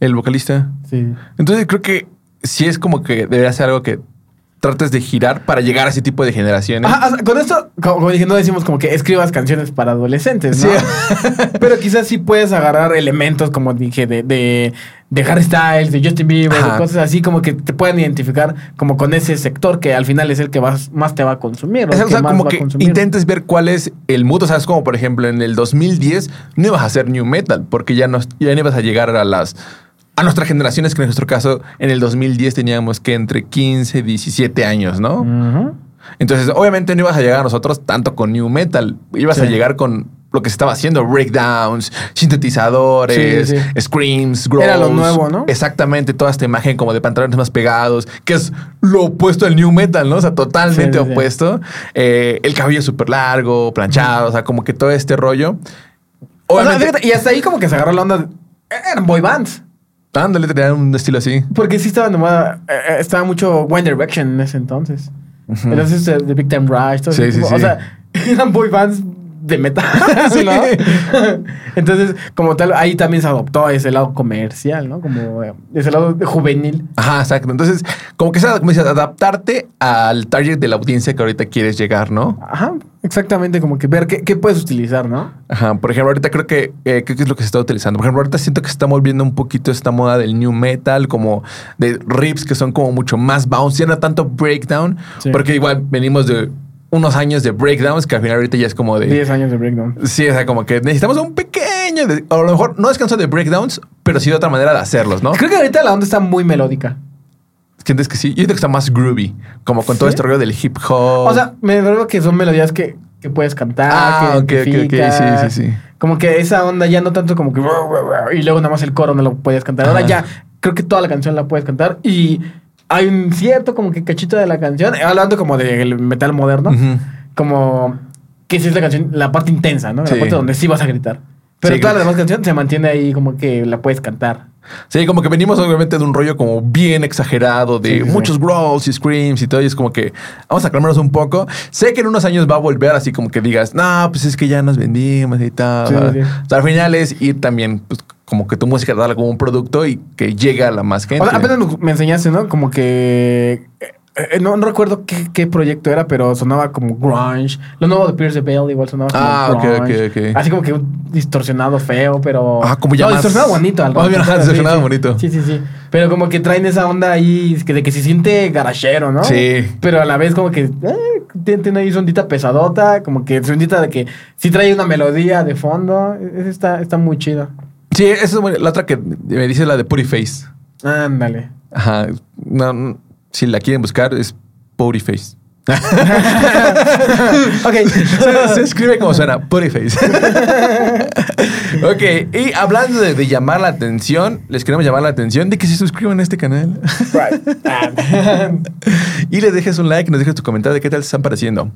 Speaker 2: el vocalista.
Speaker 1: sí.
Speaker 2: Entonces creo que sí es como que debería ser algo que trates de girar para llegar a ese tipo de generaciones.
Speaker 1: Ajá, con esto, como, dije, no decimos como que escribas canciones para adolescentes, ¿no?
Speaker 2: Sí. *laughs*
Speaker 1: Pero quizás sí puedes agarrar elementos, como dije, de, de, de Harry Styles, de Justin Bieber, de cosas así, como que te puedan identificar como con ese sector que al final es el que vas, más te va a consumir.
Speaker 2: O sea, o como que intentes ver cuál es el mood. O sea, es como, por ejemplo, en el 2010 no ibas a hacer new metal porque ya no, ya no ibas a llegar a las... A nuestras generaciones, que en nuestro caso, en el 2010 teníamos que entre 15 y 17 años, ¿no? Entonces, obviamente no ibas a llegar a nosotros tanto con new metal. Ibas
Speaker 1: Sí.
Speaker 2: a llegar con lo que se estaba haciendo, breakdowns, sintetizadores,
Speaker 1: Sí, sí.
Speaker 2: screams, growls.
Speaker 1: Era lo nuevo, ¿no?
Speaker 2: Exactamente, toda esta imagen como de pantalones más pegados, que es lo opuesto al new metal, ¿no? O sea, totalmente
Speaker 1: Sí,
Speaker 2: opuesto. Eh, el cabello súper largo, planchado, o sea, como que todo este rollo.
Speaker 1: O sea,
Speaker 2: Obviamente,
Speaker 1: fíjate, y hasta ahí como que se agarró la onda. de- eran boy bands.
Speaker 2: Dándole tener un estilo así.
Speaker 1: Porque sí estaba de moda. eh, eh, estaba mucho One Direction en ese entonces.
Speaker 2: Ujú.
Speaker 1: Entonces, eh, The Big Time Rush. todo
Speaker 2: Sí,
Speaker 1: ese
Speaker 2: sí,
Speaker 1: tipo.
Speaker 2: sí.
Speaker 1: O sea, *laughs* eran boy bands de metal. *laughs*
Speaker 2: Sí.
Speaker 1: ¿no? Entonces, como tal, ahí también se adoptó ese lado comercial, ¿no? Como eh, ese lado juvenil.
Speaker 2: Ajá, exacto. Entonces, como que es como dices, adaptarte al target de la audiencia que ahorita quieres llegar, ¿no?
Speaker 1: Ajá, exactamente. Como que ver qué, qué puedes utilizar, ¿no?
Speaker 2: Ajá, por ejemplo, ahorita creo que, eh, creo que es lo que se está utilizando. Por ejemplo, ahorita siento que se está volviendo un poquito esta moda del new metal, como de riffs que son como mucho más bounce, ya no tanto breakdown,
Speaker 1: Sí.
Speaker 2: porque igual venimos de unos años de breakdowns que al final ahorita ya es como de...
Speaker 1: 10 años de breakdown.
Speaker 2: Sí, o sea, como que necesitamos un pequeño, de- a lo mejor no es canción de breakdowns, pero sí de otra manera de hacerlos, ¿no?
Speaker 1: Creo que ahorita la onda está muy melódica.
Speaker 2: Sientes que sí, yo creo que está más groovy, como con todo este rollo del hip hop.
Speaker 1: O sea, me refiero que son melodías que que puedes cantar,
Speaker 2: Ah,
Speaker 1: que
Speaker 2: ok, ok, ok. Sí, sí, sí.
Speaker 1: Como que esa onda ya no tanto como que y luego nada más el coro no lo puedes cantar. Ahora
Speaker 2: Ajá.
Speaker 1: ya creo que toda la canción la puedes cantar y hay un cierto como que cachito de la canción, hablando como del metal moderno, como que es la canción, la parte intensa, ¿no? La
Speaker 2: Sí.
Speaker 1: parte donde sí vas a gritar. Pero
Speaker 2: Sí,
Speaker 1: toda la demás canción se mantiene ahí como que la puedes cantar.
Speaker 2: Sí, como que venimos obviamente de un rollo como bien exagerado, de
Speaker 1: Sí, sí, sí.
Speaker 2: muchos growls y screams y todo, y es como que vamos a calmarnos un poco. Sé que en unos años va a volver así como que digas, no, pues es que ya nos vendimos y tal. O sea, al final es ir también, pues como que tu música darla como un producto y que llegue a la más gente.
Speaker 1: O sea, apenas me enseñaste, ¿no? Como que. Eh, eh, no, no recuerdo qué, qué proyecto era, pero sonaba como grunge. Lo nuevo de Pierce the Veil igual sonaba como
Speaker 2: Ah, ok,
Speaker 1: grunge.
Speaker 2: ok, ok.
Speaker 1: Así como que un distorsionado feo, pero.
Speaker 2: Ah, como ya
Speaker 1: No,
Speaker 2: más-
Speaker 1: distorsionado bonito. algo.
Speaker 2: Más bien, ajá,
Speaker 1: Sí,
Speaker 2: distorsionado
Speaker 1: sí.
Speaker 2: bonito.
Speaker 1: Sí, sí, sí. Pero como que traen esa onda ahí que de que se siente garachero, ¿no?
Speaker 2: Sí.
Speaker 1: Pero a la vez como que. eh, tiene, ahí su ondita pesadota. Como que su ondita de que sí trae una melodía de fondo. Esa está, está muy chida.
Speaker 2: Sí, esa es la otra que me dice la de Putty Face.
Speaker 1: Ándale.
Speaker 2: Ajá. No, no, si la quieren buscar es Putty Face. *laughs*
Speaker 1: ok.
Speaker 2: se, se escribe como suena, Putty Face. *laughs* ok, y hablando de, de llamar la atención, les queremos llamar la atención de que se suscriban a este canal *laughs* y le dejes un like y nos dejes tu comentario de qué tal se están pareciendo.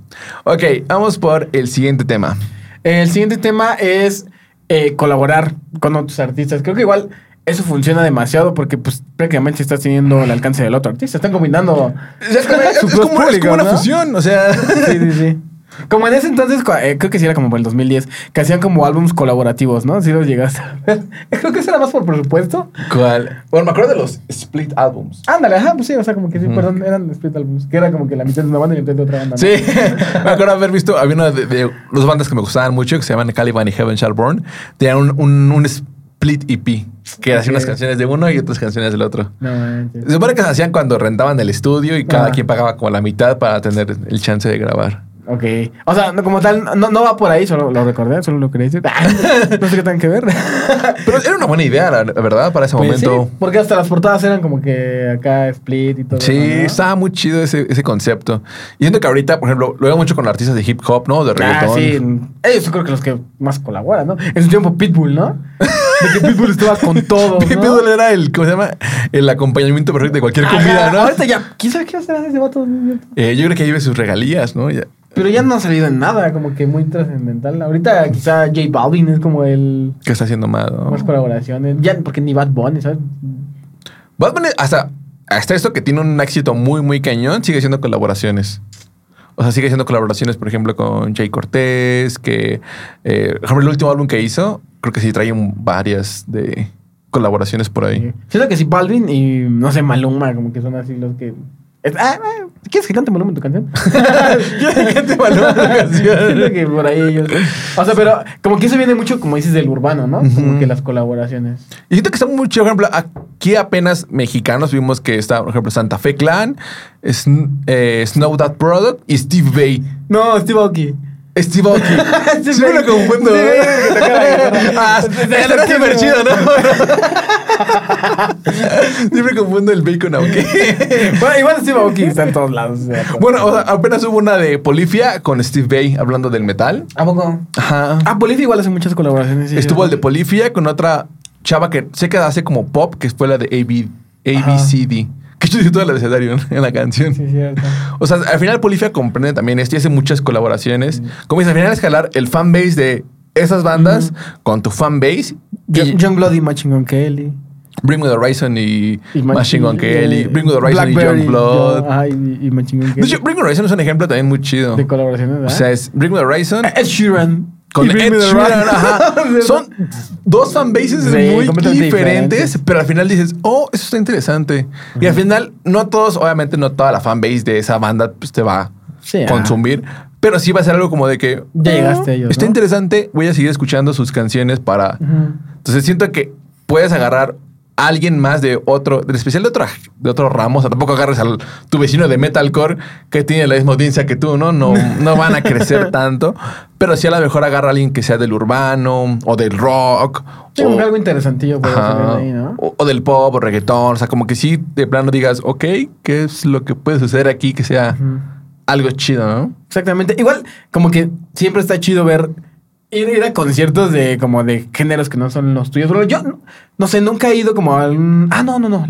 Speaker 2: Ok, vamos por el siguiente tema.
Speaker 1: El siguiente tema es eh, colaborar con otros artistas. Creo que igual eso funciona demasiado porque pues prácticamente estás teniendo el alcance del otro artista. Están combinando
Speaker 2: Es como, es
Speaker 1: sus
Speaker 2: como-
Speaker 1: dos
Speaker 2: es como
Speaker 1: públicos,
Speaker 2: una
Speaker 1: ¿no?
Speaker 2: fusión, o sea.
Speaker 1: Sí, sí, sí. *laughs* Como en ese entonces, eh, creo que sí era como por el 2010, que hacían como álbums colaborativos, ¿no? Si los llegaste a ver. *laughs* Creo que eso era más por presupuesto.
Speaker 2: ¿Cuál? Bueno, me acuerdo de los split albums.
Speaker 1: Ándale, ajá, pues sí, o sea, como que sí, perdón, eran split albums, que era como que la mitad de una banda y la mitad de otra banda. ¿no?
Speaker 2: Sí, *laughs* me acuerdo haber visto, había una de, de bandas que me gustaban mucho que se llaman Caliban y Heaven Shall Burn. Tenían un, un, un split EP que hacían
Speaker 1: Ok.
Speaker 2: unas canciones de uno y otras canciones del otro.
Speaker 1: No.
Speaker 2: Se supone que se hacían cuando rentaban el estudio y cada
Speaker 1: Ajá.
Speaker 2: quien pagaba como la mitad para tener el chance de grabar.
Speaker 1: Ok. O sea, no, como tal, no, no va por ahí, solo lo recordé, solo lo quería decir. *laughs* *laughs* no sé qué tengan que ver. *laughs*
Speaker 2: Pero era una buena idea, la, verdad, para ese
Speaker 1: Pues
Speaker 2: momento.
Speaker 1: sí, porque hasta las portadas eran como que acá split y todo.
Speaker 2: Sí,
Speaker 1: eso, ¿no?
Speaker 2: estaba muy chido ese, ese concepto. Y siento que ahorita, por ejemplo, lo veo mucho con artistas de hip hop, ¿no? De
Speaker 1: Ah,
Speaker 2: reggaetón.
Speaker 1: sí. Ellos creo que los que más colaboran, ¿no? En su tiempo Pitbull, ¿no? De que Pitbull estaba con todo.
Speaker 2: Pitbull era el, ¿cómo se llama? El acompañamiento perfecto de cualquier
Speaker 1: Ajá,
Speaker 2: comida, ¿no?
Speaker 1: Ahorita ya, ¿quién sabe qué va a hacer ese vato?
Speaker 2: Eh, yo creo que ahí ve sus regalías, ¿no? Ya-
Speaker 1: Pero ya no ha salido en nada, como que muy trascendental. Ahorita quizá J Balvin es como el
Speaker 2: ¿Qué está haciendo mal, no?
Speaker 1: más colaboraciones. Ya, porque ni Bad Bunny, ¿sabes?
Speaker 2: Bad Bunny, hasta, hasta esto que tiene un éxito muy, muy cañón, sigue haciendo colaboraciones. O sea, sigue haciendo colaboraciones, por ejemplo, con Jay Cortés, que, eh, por ejemplo, el último álbum que hizo, creo que sí trae un- varias de colaboraciones por ahí.
Speaker 1: Siento que si Balvin y, no sé, Maluma, como que son así los que... Ah, ah, ¿Quieres que cante Maluma en tu canción? *laughs*
Speaker 2: ¿Quieres que cante Maluma en tu *laughs* canción?
Speaker 1: Siento que por ahí ellos... O sea, pero como que eso viene mucho, como dices, del urbano, ¿no? Como que las colaboraciones.
Speaker 2: Y siento que está muy chido, por ejemplo, aquí apenas mexicanos vimos que está, por ejemplo, Santa Fe Clan, Sn- eh, Snow That Product y Steve Bay.
Speaker 1: No, Steve Aoki.
Speaker 2: Steve Aoki. *laughs* Siempre
Speaker 1: Vai.
Speaker 2: lo confundo.
Speaker 1: Sí,
Speaker 2: ah. Siempre confundo el bacon Aoki. *laughs*
Speaker 1: Bueno, igual Steve Aoki está en todos lados. *laughs*
Speaker 2: bueno, o sea, apenas hubo una de Polifia con Steve Bay hablando del metal.
Speaker 1: ¿A poco?
Speaker 2: Ajá.
Speaker 1: Ah, Bolivia igual hace muchas colaboraciones. sí,
Speaker 2: Estuvo el de
Speaker 1: sí.
Speaker 2: Polifia con otra chava que sé que hace como pop, que fue la de AB, ABCD. Que yo dije todo el abecedario en la canción.
Speaker 1: Sí, cierto.
Speaker 2: O sea, al final Polifia comprende también esto y hace muchas colaboraciones. Como dices, al final es jalar el fanbase de esas bandas con tu fanbase.
Speaker 1: John, John Bloody, Machine Gun Kelly.
Speaker 2: Bring Me the Horizon y,
Speaker 1: Y
Speaker 2: Machine Gun Kelly.
Speaker 1: eh,
Speaker 2: Bring Me the Horizon y Youngblood.
Speaker 1: yo- Ajá, y, y Machine Gun
Speaker 2: De
Speaker 1: Kelly.
Speaker 2: hecho, Bring Me the Horizon es un ejemplo también muy chido.
Speaker 1: de colaboraciones,
Speaker 2: O
Speaker 1: ¿verdad?
Speaker 2: sea, es Bring Me the Horizon
Speaker 1: Ed Sheeran.
Speaker 2: Con Ed Sheeran. Ajá. *laughs* Son dos fanbases
Speaker 1: Sí,
Speaker 2: muy diferentes,
Speaker 1: diferentes.
Speaker 2: pero al final dices, oh, eso está interesante. Y al final, no todos, obviamente, no toda la fanbase de esa banda pues, te va
Speaker 1: Sí,
Speaker 2: a
Speaker 1: ah.
Speaker 2: consumir. Pero sí va a ser algo como de que.
Speaker 1: Ya
Speaker 2: "Ah,
Speaker 1: llegaste a ellos,
Speaker 2: Está
Speaker 1: ¿no?"
Speaker 2: interesante, voy a seguir escuchando sus canciones para. Entonces siento que puedes agarrar alguien más de otro, en especial de otro, de otro ramo. O sea, tampoco agarres a tu vecino de metalcore que tiene la misma audiencia que tú, ¿no? No, no van a crecer *laughs* tanto. Pero sí a lo mejor agarra a alguien que sea del urbano o del rock.
Speaker 1: Sí,
Speaker 2: o,
Speaker 1: algo interesantillo por
Speaker 2: ajá,
Speaker 1: ahí, ¿no?
Speaker 2: o, o del pop o reggaetón. O sea, como que sí de plano digas, ok, ¿qué es lo que puede suceder aquí que sea algo chido, ¿no?
Speaker 1: Exactamente. Igual, como que siempre está chido ver. Ir, ir a conciertos de como de géneros que no son los tuyos. Yo no- no sé, nunca he ido como a un. Ah, no, no, no.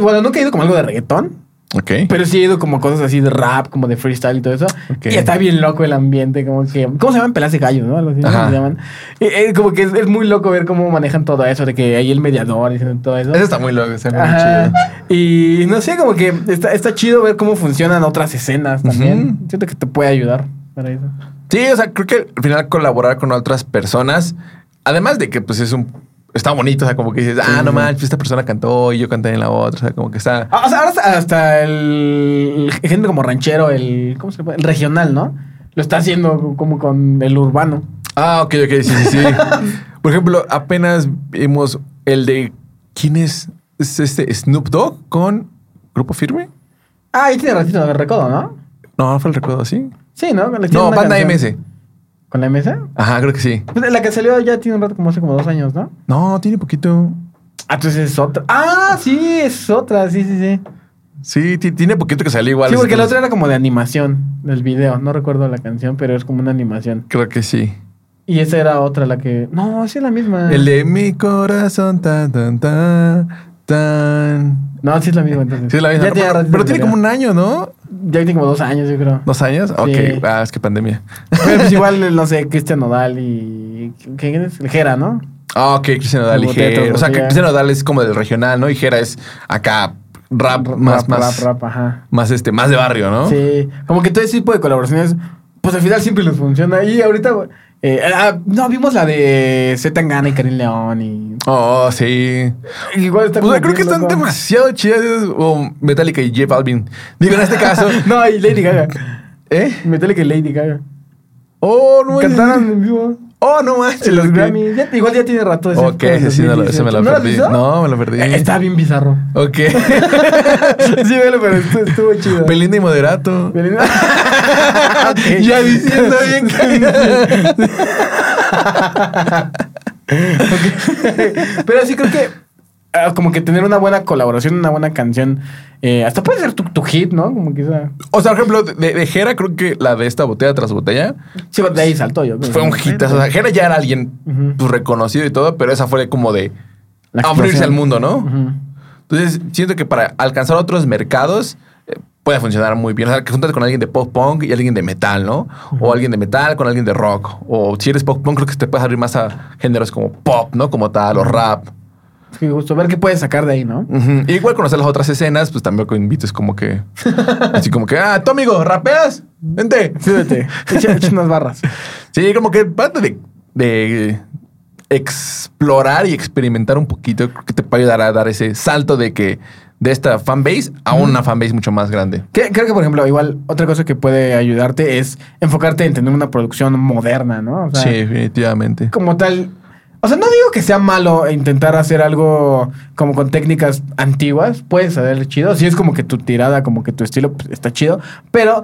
Speaker 1: Bueno, nunca he ido como algo de reggaetón.
Speaker 2: Ok.
Speaker 1: Pero sí he ido como cosas así de rap, como de freestyle y todo eso.
Speaker 2: Ok.
Speaker 1: Y está bien loco el ambiente, como que... ¿Cómo se llaman? Pelas de gallos, ¿no? Se llaman. Eh, eh, como que es, es muy loco ver cómo manejan todo eso, de que hay el mediador y todo eso.
Speaker 2: Eso está muy loco, está muy
Speaker 1: Ajá.
Speaker 2: chido.
Speaker 1: Y no sé, como que está, está chido ver cómo funcionan otras escenas también.
Speaker 2: Ujú.
Speaker 1: Siento que te puede ayudar para eso.
Speaker 2: Sí, o sea, creo que al final colaborar con otras personas, además de que pues es un... Está bonito, o sea, como que dices, ah, no manches, esta persona cantó y yo canté en la otra, o sea, como que está...
Speaker 1: Ah, o sea, ahora hasta, el, el género como ranchero, el... ¿Cómo se llama? El regional, ¿no? Lo está haciendo como con el urbano.
Speaker 2: Ah, ok, ok, sí, sí, sí. *laughs* Por ejemplo, apenas vimos el de... ¿Quién es? ¿Es este Snoop Dogg con Grupo Firme?
Speaker 1: Ah, ahí tiene ratito de recodo, ¿no?
Speaker 2: No, fue el recuerdo así.
Speaker 1: Sí, ¿no?
Speaker 2: No, Banda
Speaker 1: canción.
Speaker 2: MS.
Speaker 1: ¿Con la MS?
Speaker 2: Ajá, creo que sí.
Speaker 1: Pues la que salió ya tiene un rato, como hace como dos años, ¿no?
Speaker 2: No, tiene poquito.
Speaker 1: Ah, entonces es otra. Ah, sí, es otra, sí, sí, sí.
Speaker 2: Sí, ti- tiene poquito que salió igual.
Speaker 1: sí, porque la otra era como de animación del video. No recuerdo la canción, pero es como una animación.
Speaker 2: Creo que sí.
Speaker 1: Y esa era otra, la que. No, sí es la misma.
Speaker 2: El de mi corazón tan tan tan tan.
Speaker 1: No, sí es la misma entonces.
Speaker 2: Sí, es la misma.
Speaker 1: Ya tiene
Speaker 2: pero tiene como un año, ¿no?
Speaker 1: Ya tiene como dos años, yo creo.
Speaker 2: ¿Dos años? Ok.
Speaker 1: Sí.
Speaker 2: Ah, es que pandemia.
Speaker 1: Pero pues *laughs* igual, no sé, Cristian Nodal y. ¿Quién es? El Jera, ¿no?
Speaker 2: Ah, ok, Cristiano Dal y Jera. O sea, que
Speaker 1: ya.
Speaker 2: Cristiano Dal es como del regional, ¿no? Y Jera es acá rap, más,
Speaker 1: rap,
Speaker 2: más,
Speaker 1: rap, rap, ajá.
Speaker 2: más este, más de barrio, ¿no?
Speaker 1: Sí, como que todo ese tipo de colaboraciones, pues al final siempre les funciona. Y ahorita, eh, ah, no, vimos la de Z Tangana y Karim León y...
Speaker 2: Oh, sí.
Speaker 1: Igual está
Speaker 2: Pues creo que están
Speaker 1: loco.
Speaker 2: demasiado chidas. O Metallica y J Balvin. Digo, en este *laughs* caso.
Speaker 1: no, y Lady Gaga.
Speaker 2: ¿Eh?
Speaker 1: Metallica y Lady Gaga.
Speaker 2: Oh, no
Speaker 1: Cantaron en vivo
Speaker 2: Oh, no manches.
Speaker 1: en los
Speaker 2: ok.
Speaker 1: Grammy. Ya- igual ya tiene rato. ese
Speaker 2: Ok, sí, no lo- ese me lo
Speaker 1: 2018. ¿No has
Speaker 2: perdí. No, me lo perdí.
Speaker 1: Eh, Está bien bizarro.
Speaker 2: Ok. *laughs*
Speaker 1: sí, bueno, pero estuvo, estuvo chido.
Speaker 2: Belinda y Moderato.
Speaker 1: Belinda. *laughs*
Speaker 2: Ya diciendo *laughs* bien que...
Speaker 1: Pero sí creo que ah, como que tener una buena colaboración, una buena canción, eh, hasta puede ser tu, tu hit, ¿no? Como esa...
Speaker 2: O sea, por ejemplo, de, de Jera, creo que la de esta botella tras botella
Speaker 1: Sí, de ahí saltó yo.
Speaker 2: fue un hit. O sea, Jera ya era alguien pues, reconocido y todo, pero esa fue como de abrirse al mundo, ¿no? Entonces, siento que para alcanzar otros mercados eh, puede funcionar muy bien. O sea, que juntas con alguien de pop punk y alguien de metal, ¿no? O alguien de metal con alguien de rock. O si eres pop punk, creo que te puedes abrir más a géneros como pop, ¿no? Como tal, o rap.
Speaker 1: Sí, justo ver qué puedes sacar de ahí, ¿no?
Speaker 2: Y igual conocer las otras escenas, pues también invites como que... *laughs* así como que, ah, tu amigo, ¿rapeas? Vente.
Speaker 1: Fíjate, echa, echa unas barras.
Speaker 2: Sí, como que parte de, de explorar y experimentar un poquito, creo que te puede ayudar a dar ese salto de que de esta fanbase a una fanbase mucho más grande.
Speaker 1: Que- Creo que, por ejemplo, igual otra cosa que puede ayudarte es enfocarte en tener una producción moderna, ¿no? O sea,
Speaker 2: sí, definitivamente.
Speaker 1: como tal. O sea, no digo que sea malo intentar hacer algo como con técnicas antiguas. Puedes saber chido. Si es como que tu tirada, como que tu estilo pues, está chido. Pero,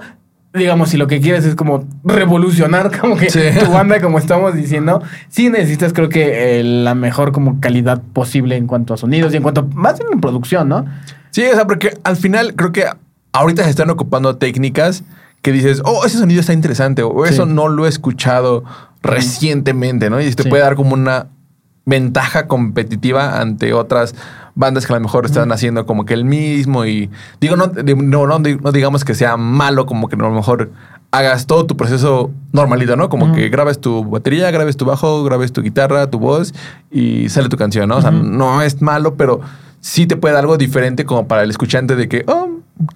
Speaker 1: digamos, si lo que quieres es como revolucionar *laughs* como que
Speaker 2: Sí.
Speaker 1: tu banda, como estamos diciendo, sí necesitas, creo que, eh, la mejor como calidad posible en cuanto a sonidos y en cuanto más en producción, ¿no?
Speaker 2: Sí, o sea, porque al final creo que ahorita se están ocupando técnicas que dices, oh, ese sonido está interesante, o eso
Speaker 1: Sí.
Speaker 2: no lo he escuchado recientemente, ¿no? Y te
Speaker 1: Sí.
Speaker 2: puede dar como una ventaja competitiva ante otras bandas que a lo mejor están haciendo como que el mismo y digo no, no, no, di- no digamos que sea malo como que a lo mejor hagas todo tu proceso normalito, ¿no? Como que grabes tu batería, grabes tu bajo, grabes tu guitarra, tu voz y sale tu canción, ¿no? O sea, no es malo, pero sí te puede dar algo diferente como para el escuchante de que, oh,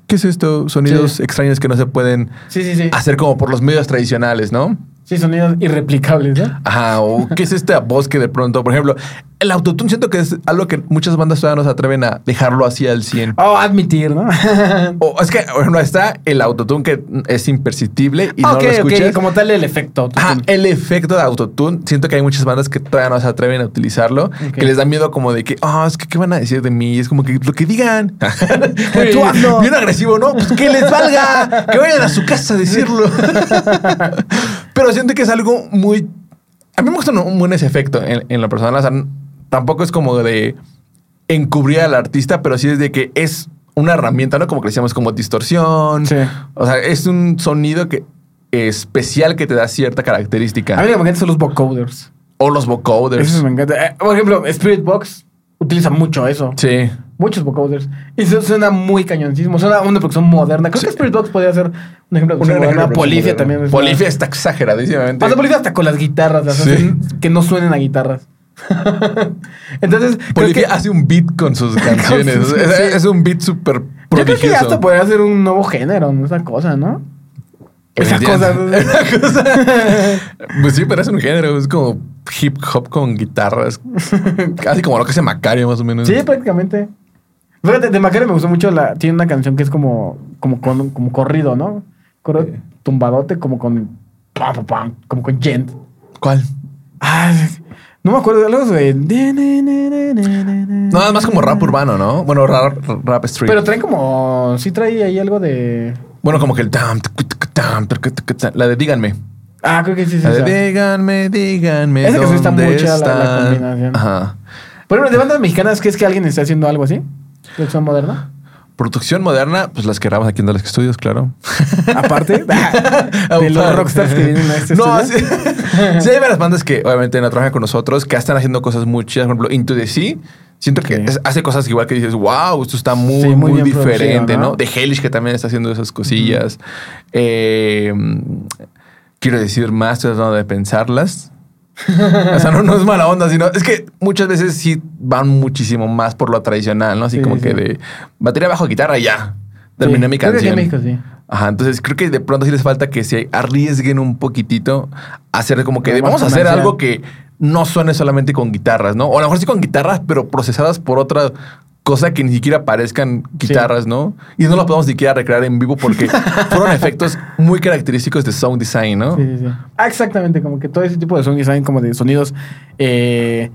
Speaker 2: ¿qué es esto? Sonidos
Speaker 1: Sí.
Speaker 2: extraños que no se pueden
Speaker 1: Sí, sí, sí.
Speaker 2: hacer como por los medios tradicionales, ¿no?
Speaker 1: Sí, sonidos irreplicables, ¿no?
Speaker 2: Ajá, o qué es esta voz que de pronto, por ejemplo, el autotune siento que es algo que muchas bandas todavía no se atreven a dejarlo así al 100.
Speaker 1: Oh, admitir, ¿no? *laughs*
Speaker 2: O es que, ejemplo, está el autotune que es imperceptible y no lo
Speaker 1: ok,
Speaker 2: escuchas.
Speaker 1: como tal el efecto.
Speaker 2: Ajá, el efecto de autotune. Siento que hay muchas bandas que todavía no se atreven a utilizarlo, que les da miedo como de que, ah, es que qué van a decir de mí. Es como que lo que digan. *laughs*
Speaker 1: Tú hazlo.
Speaker 2: Bien agresivo, ¿no? Pues que les valga, que vayan a su casa a decirlo. *laughs* Pero siento que es algo muy. A mí me gusta un buen ese efecto en. O sea, n- tampoco es como de encubrir al artista, pero sí es de que es una herramienta, ¿no? Como que le decíamos como distorsión.
Speaker 1: Sí.
Speaker 2: O sea, es un sonido que especial que te da cierta característica.
Speaker 1: A mí lo que me encanta son los vocoders.
Speaker 2: O los vocoders.
Speaker 1: Eso me encanta. Eh, por ejemplo, Spirit Box utiliza mucho eso.
Speaker 2: Sí.
Speaker 1: Muchos vocoders. Y eso suena muy cañoncísimo. Suena una producción moderna. Creo
Speaker 2: Sí.
Speaker 1: que Spirit Box podría ser un ejemplo
Speaker 2: Un
Speaker 1: Polifia también. es
Speaker 2: Polifia
Speaker 1: una-
Speaker 2: está exageradísimamente.
Speaker 1: Pasa Polifia hasta con las guitarras.
Speaker 2: Sí.
Speaker 1: que no suenen a guitarras. *laughs* Entonces,
Speaker 2: Polifia
Speaker 1: que-
Speaker 2: hace un beat con sus *laughs* canciones.
Speaker 1: sus-
Speaker 2: es, un beat súper
Speaker 1: Yo creo que
Speaker 2: prodigioso.
Speaker 1: hasta podría ser un nuevo género, ¿no? esa cosa, ¿no? Esa cosa. *laughs*
Speaker 2: Esa cosa. Pues sí, pero es un género. Es como hip hop con guitarras. Casi como lo que hace Macario, más o menos.
Speaker 1: Sí, prácticamente. Fíjate, de Macario me gustó mucho la. Tiene una canción que es como, como, como corrido, ¿no? Corrido
Speaker 2: Sí.
Speaker 1: tumbadote, como con. pam, pam, pam, como con gent.
Speaker 2: ¿Cuál?
Speaker 1: Ah, no me acuerdo de algo de.
Speaker 2: No, nada más como rap urbano, ¿no? Bueno, rap, rap street.
Speaker 1: Pero trae como. Sí, trae ahí algo de.
Speaker 2: bueno, como que el. La de díganme.
Speaker 1: Ah, creo que sí, sí.
Speaker 2: La de
Speaker 1: esa.
Speaker 2: díganme, díganme.
Speaker 1: Esa canción está chida, la- combinación.
Speaker 2: Ajá.
Speaker 1: Por ejemplo, de bandas mexicanas, ¿crees que alguien está haciendo algo así? ¿Producción moderna?
Speaker 2: Producción moderna, pues las que grabamos aquí en Dallas Studios, claro. *laughs*
Speaker 1: Aparte *laughs* de los rockstars que vienen a este
Speaker 2: No,
Speaker 1: estudio.
Speaker 2: sí. sí, hay varias bandas que obviamente no trabajan con nosotros, que están haciendo cosas muy chidas. Por ejemplo, Into the Sea. Siento que
Speaker 1: Sí.
Speaker 2: hace cosas igual que dices, wow, esto está muy,
Speaker 1: Sí, muy
Speaker 2: diferente. ¿no? De Hellish, que también está haciendo esas cosillas. Eh, quiero decir más, estoy tratando de pensarlas. *laughs* o sea, no, no es mala onda, sino es que muchas veces sí van muchísimo más por lo tradicional, ¿no? Así
Speaker 1: Sí,
Speaker 2: como
Speaker 1: sí.
Speaker 2: que de batería bajo guitarra y ya. Terminé
Speaker 1: Sí,
Speaker 2: mi
Speaker 1: creo que
Speaker 2: canción.
Speaker 1: en México, sí.
Speaker 2: Ajá, entonces creo que de pronto sí les falta que se arriesguen un poquitito a hacer como que de, vamos a hacer algo que no suene solamente con guitarras, ¿no? O a lo mejor sí con guitarras, pero procesadas por otra cosa que ni siquiera parezcan guitarras, ¿no? Y no lo podemos ni siquiera recrear en vivo porque *laughs* fueron efectos muy característicos de sound design, ¿no?
Speaker 1: Sí, sí, sí. Ah, exactamente, como que todo ese tipo de sound design, como de sonidos eh,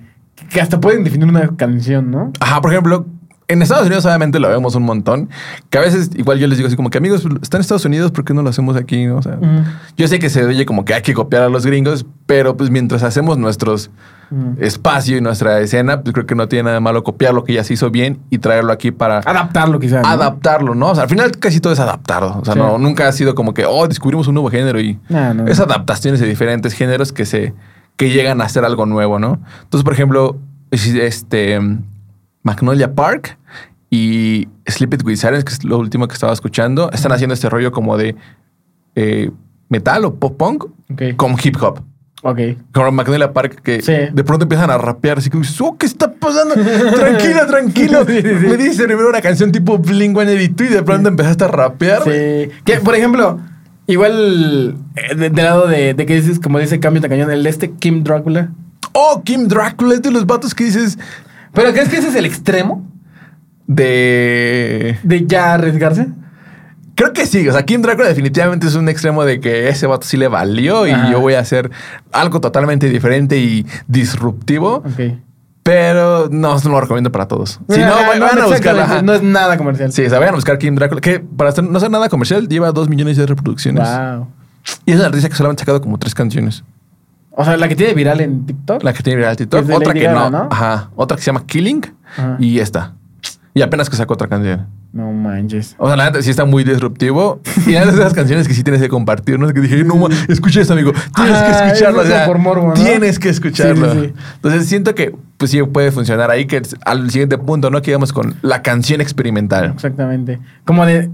Speaker 1: que hasta pueden definir una canción, ¿no?
Speaker 2: Ajá, por ejemplo, en Estados Unidos obviamente lo vemos un montón, que a veces igual yo les digo así como que amigos, están en Estados Unidos, ¿por qué no lo hacemos aquí? no? O sea,
Speaker 1: Ujú.
Speaker 2: yo sé que se oye como que hay que copiar a los gringos, pero pues mientras hacemos nuestros
Speaker 1: Ujú.
Speaker 2: espacio y nuestra escena, pues creo que no tiene nada de malo copiar lo que ya se hizo bien y traerlo aquí para
Speaker 1: Adaptarlo, quizás. ¿no?
Speaker 2: adaptarlo, ¿no? O sea, al final casi todo es adaptarlo. O sea,
Speaker 1: Sí.
Speaker 2: no, nunca ha sido como que, oh, descubrimos un nuevo género y
Speaker 1: No, no,
Speaker 2: es adaptaciones de diferentes géneros que se que llegan a hacer algo nuevo, ¿no? Entonces, por ejemplo, este Magnolia Park y Sleep It With Sirens, que es lo último que estaba escuchando, están haciendo este rollo como de eh, metal o pop punk con hip hop.
Speaker 1: Ok.
Speaker 2: Como Magnolia Park, que
Speaker 1: Sí.
Speaker 2: de pronto empiezan a rapear, así como, dices, oh, ¿qué está pasando? *laughs* tranquilo, tranquilo.
Speaker 1: Sí, sí, sí.
Speaker 2: Me dice primero una canción tipo Blink 182 y de pronto empezaste a rapear.
Speaker 1: Sí. Que, por ejemplo, igual eh, de- del lado de, de que dices, como dice Cambio de Cañón, el este Kim Drácula.
Speaker 2: Oh, Kim Drácula es de los vatos que dices
Speaker 1: ¿Pero crees que ese es el extremo
Speaker 2: de...
Speaker 1: de ya arriesgarse?
Speaker 2: Creo que sí, o sea, Kim Drácula definitivamente es un extremo de que ese vato sí le valió y
Speaker 1: Ajá.
Speaker 2: yo voy a hacer algo totalmente diferente y disruptivo,
Speaker 1: Ok.
Speaker 2: pero no, no lo recomiendo para todos. Si no, vayan a buscar...
Speaker 1: No es nada comercial.
Speaker 2: Sí, o sea, vayan a buscar Kim Drácula, que para hacer- no ser nada comercial lleva dos millones de reproducciones.
Speaker 1: Wow.
Speaker 2: Y es una artista que solamente ha sacado como tres canciones.
Speaker 1: O sea, la que tiene viral en TikTok.
Speaker 2: La que tiene viral
Speaker 1: Que
Speaker 2: TikTok, otra que
Speaker 1: Gaga,
Speaker 2: no,
Speaker 1: ¿no?
Speaker 2: Ajá. Otra que se llama Killing
Speaker 1: Ajá.
Speaker 2: y esta. Y apenas que sacó otra canción.
Speaker 1: No manches.
Speaker 2: O sea, la neta sí está muy disruptivo. Y es de esas canciones que sí tienes que compartir, ¿no? Que dije, no, escucha esto, amigo. Tienes que escucharlo.
Speaker 1: es
Speaker 2: o sea,
Speaker 1: como por morbo, ¿no?
Speaker 2: Tienes que escucharlo.
Speaker 1: Sí, sí, sí.
Speaker 2: Entonces siento que pues sí puede funcionar ahí, que al siguiente punto, ¿no? Que íbamos con la canción experimental.
Speaker 1: Exactamente. Como de.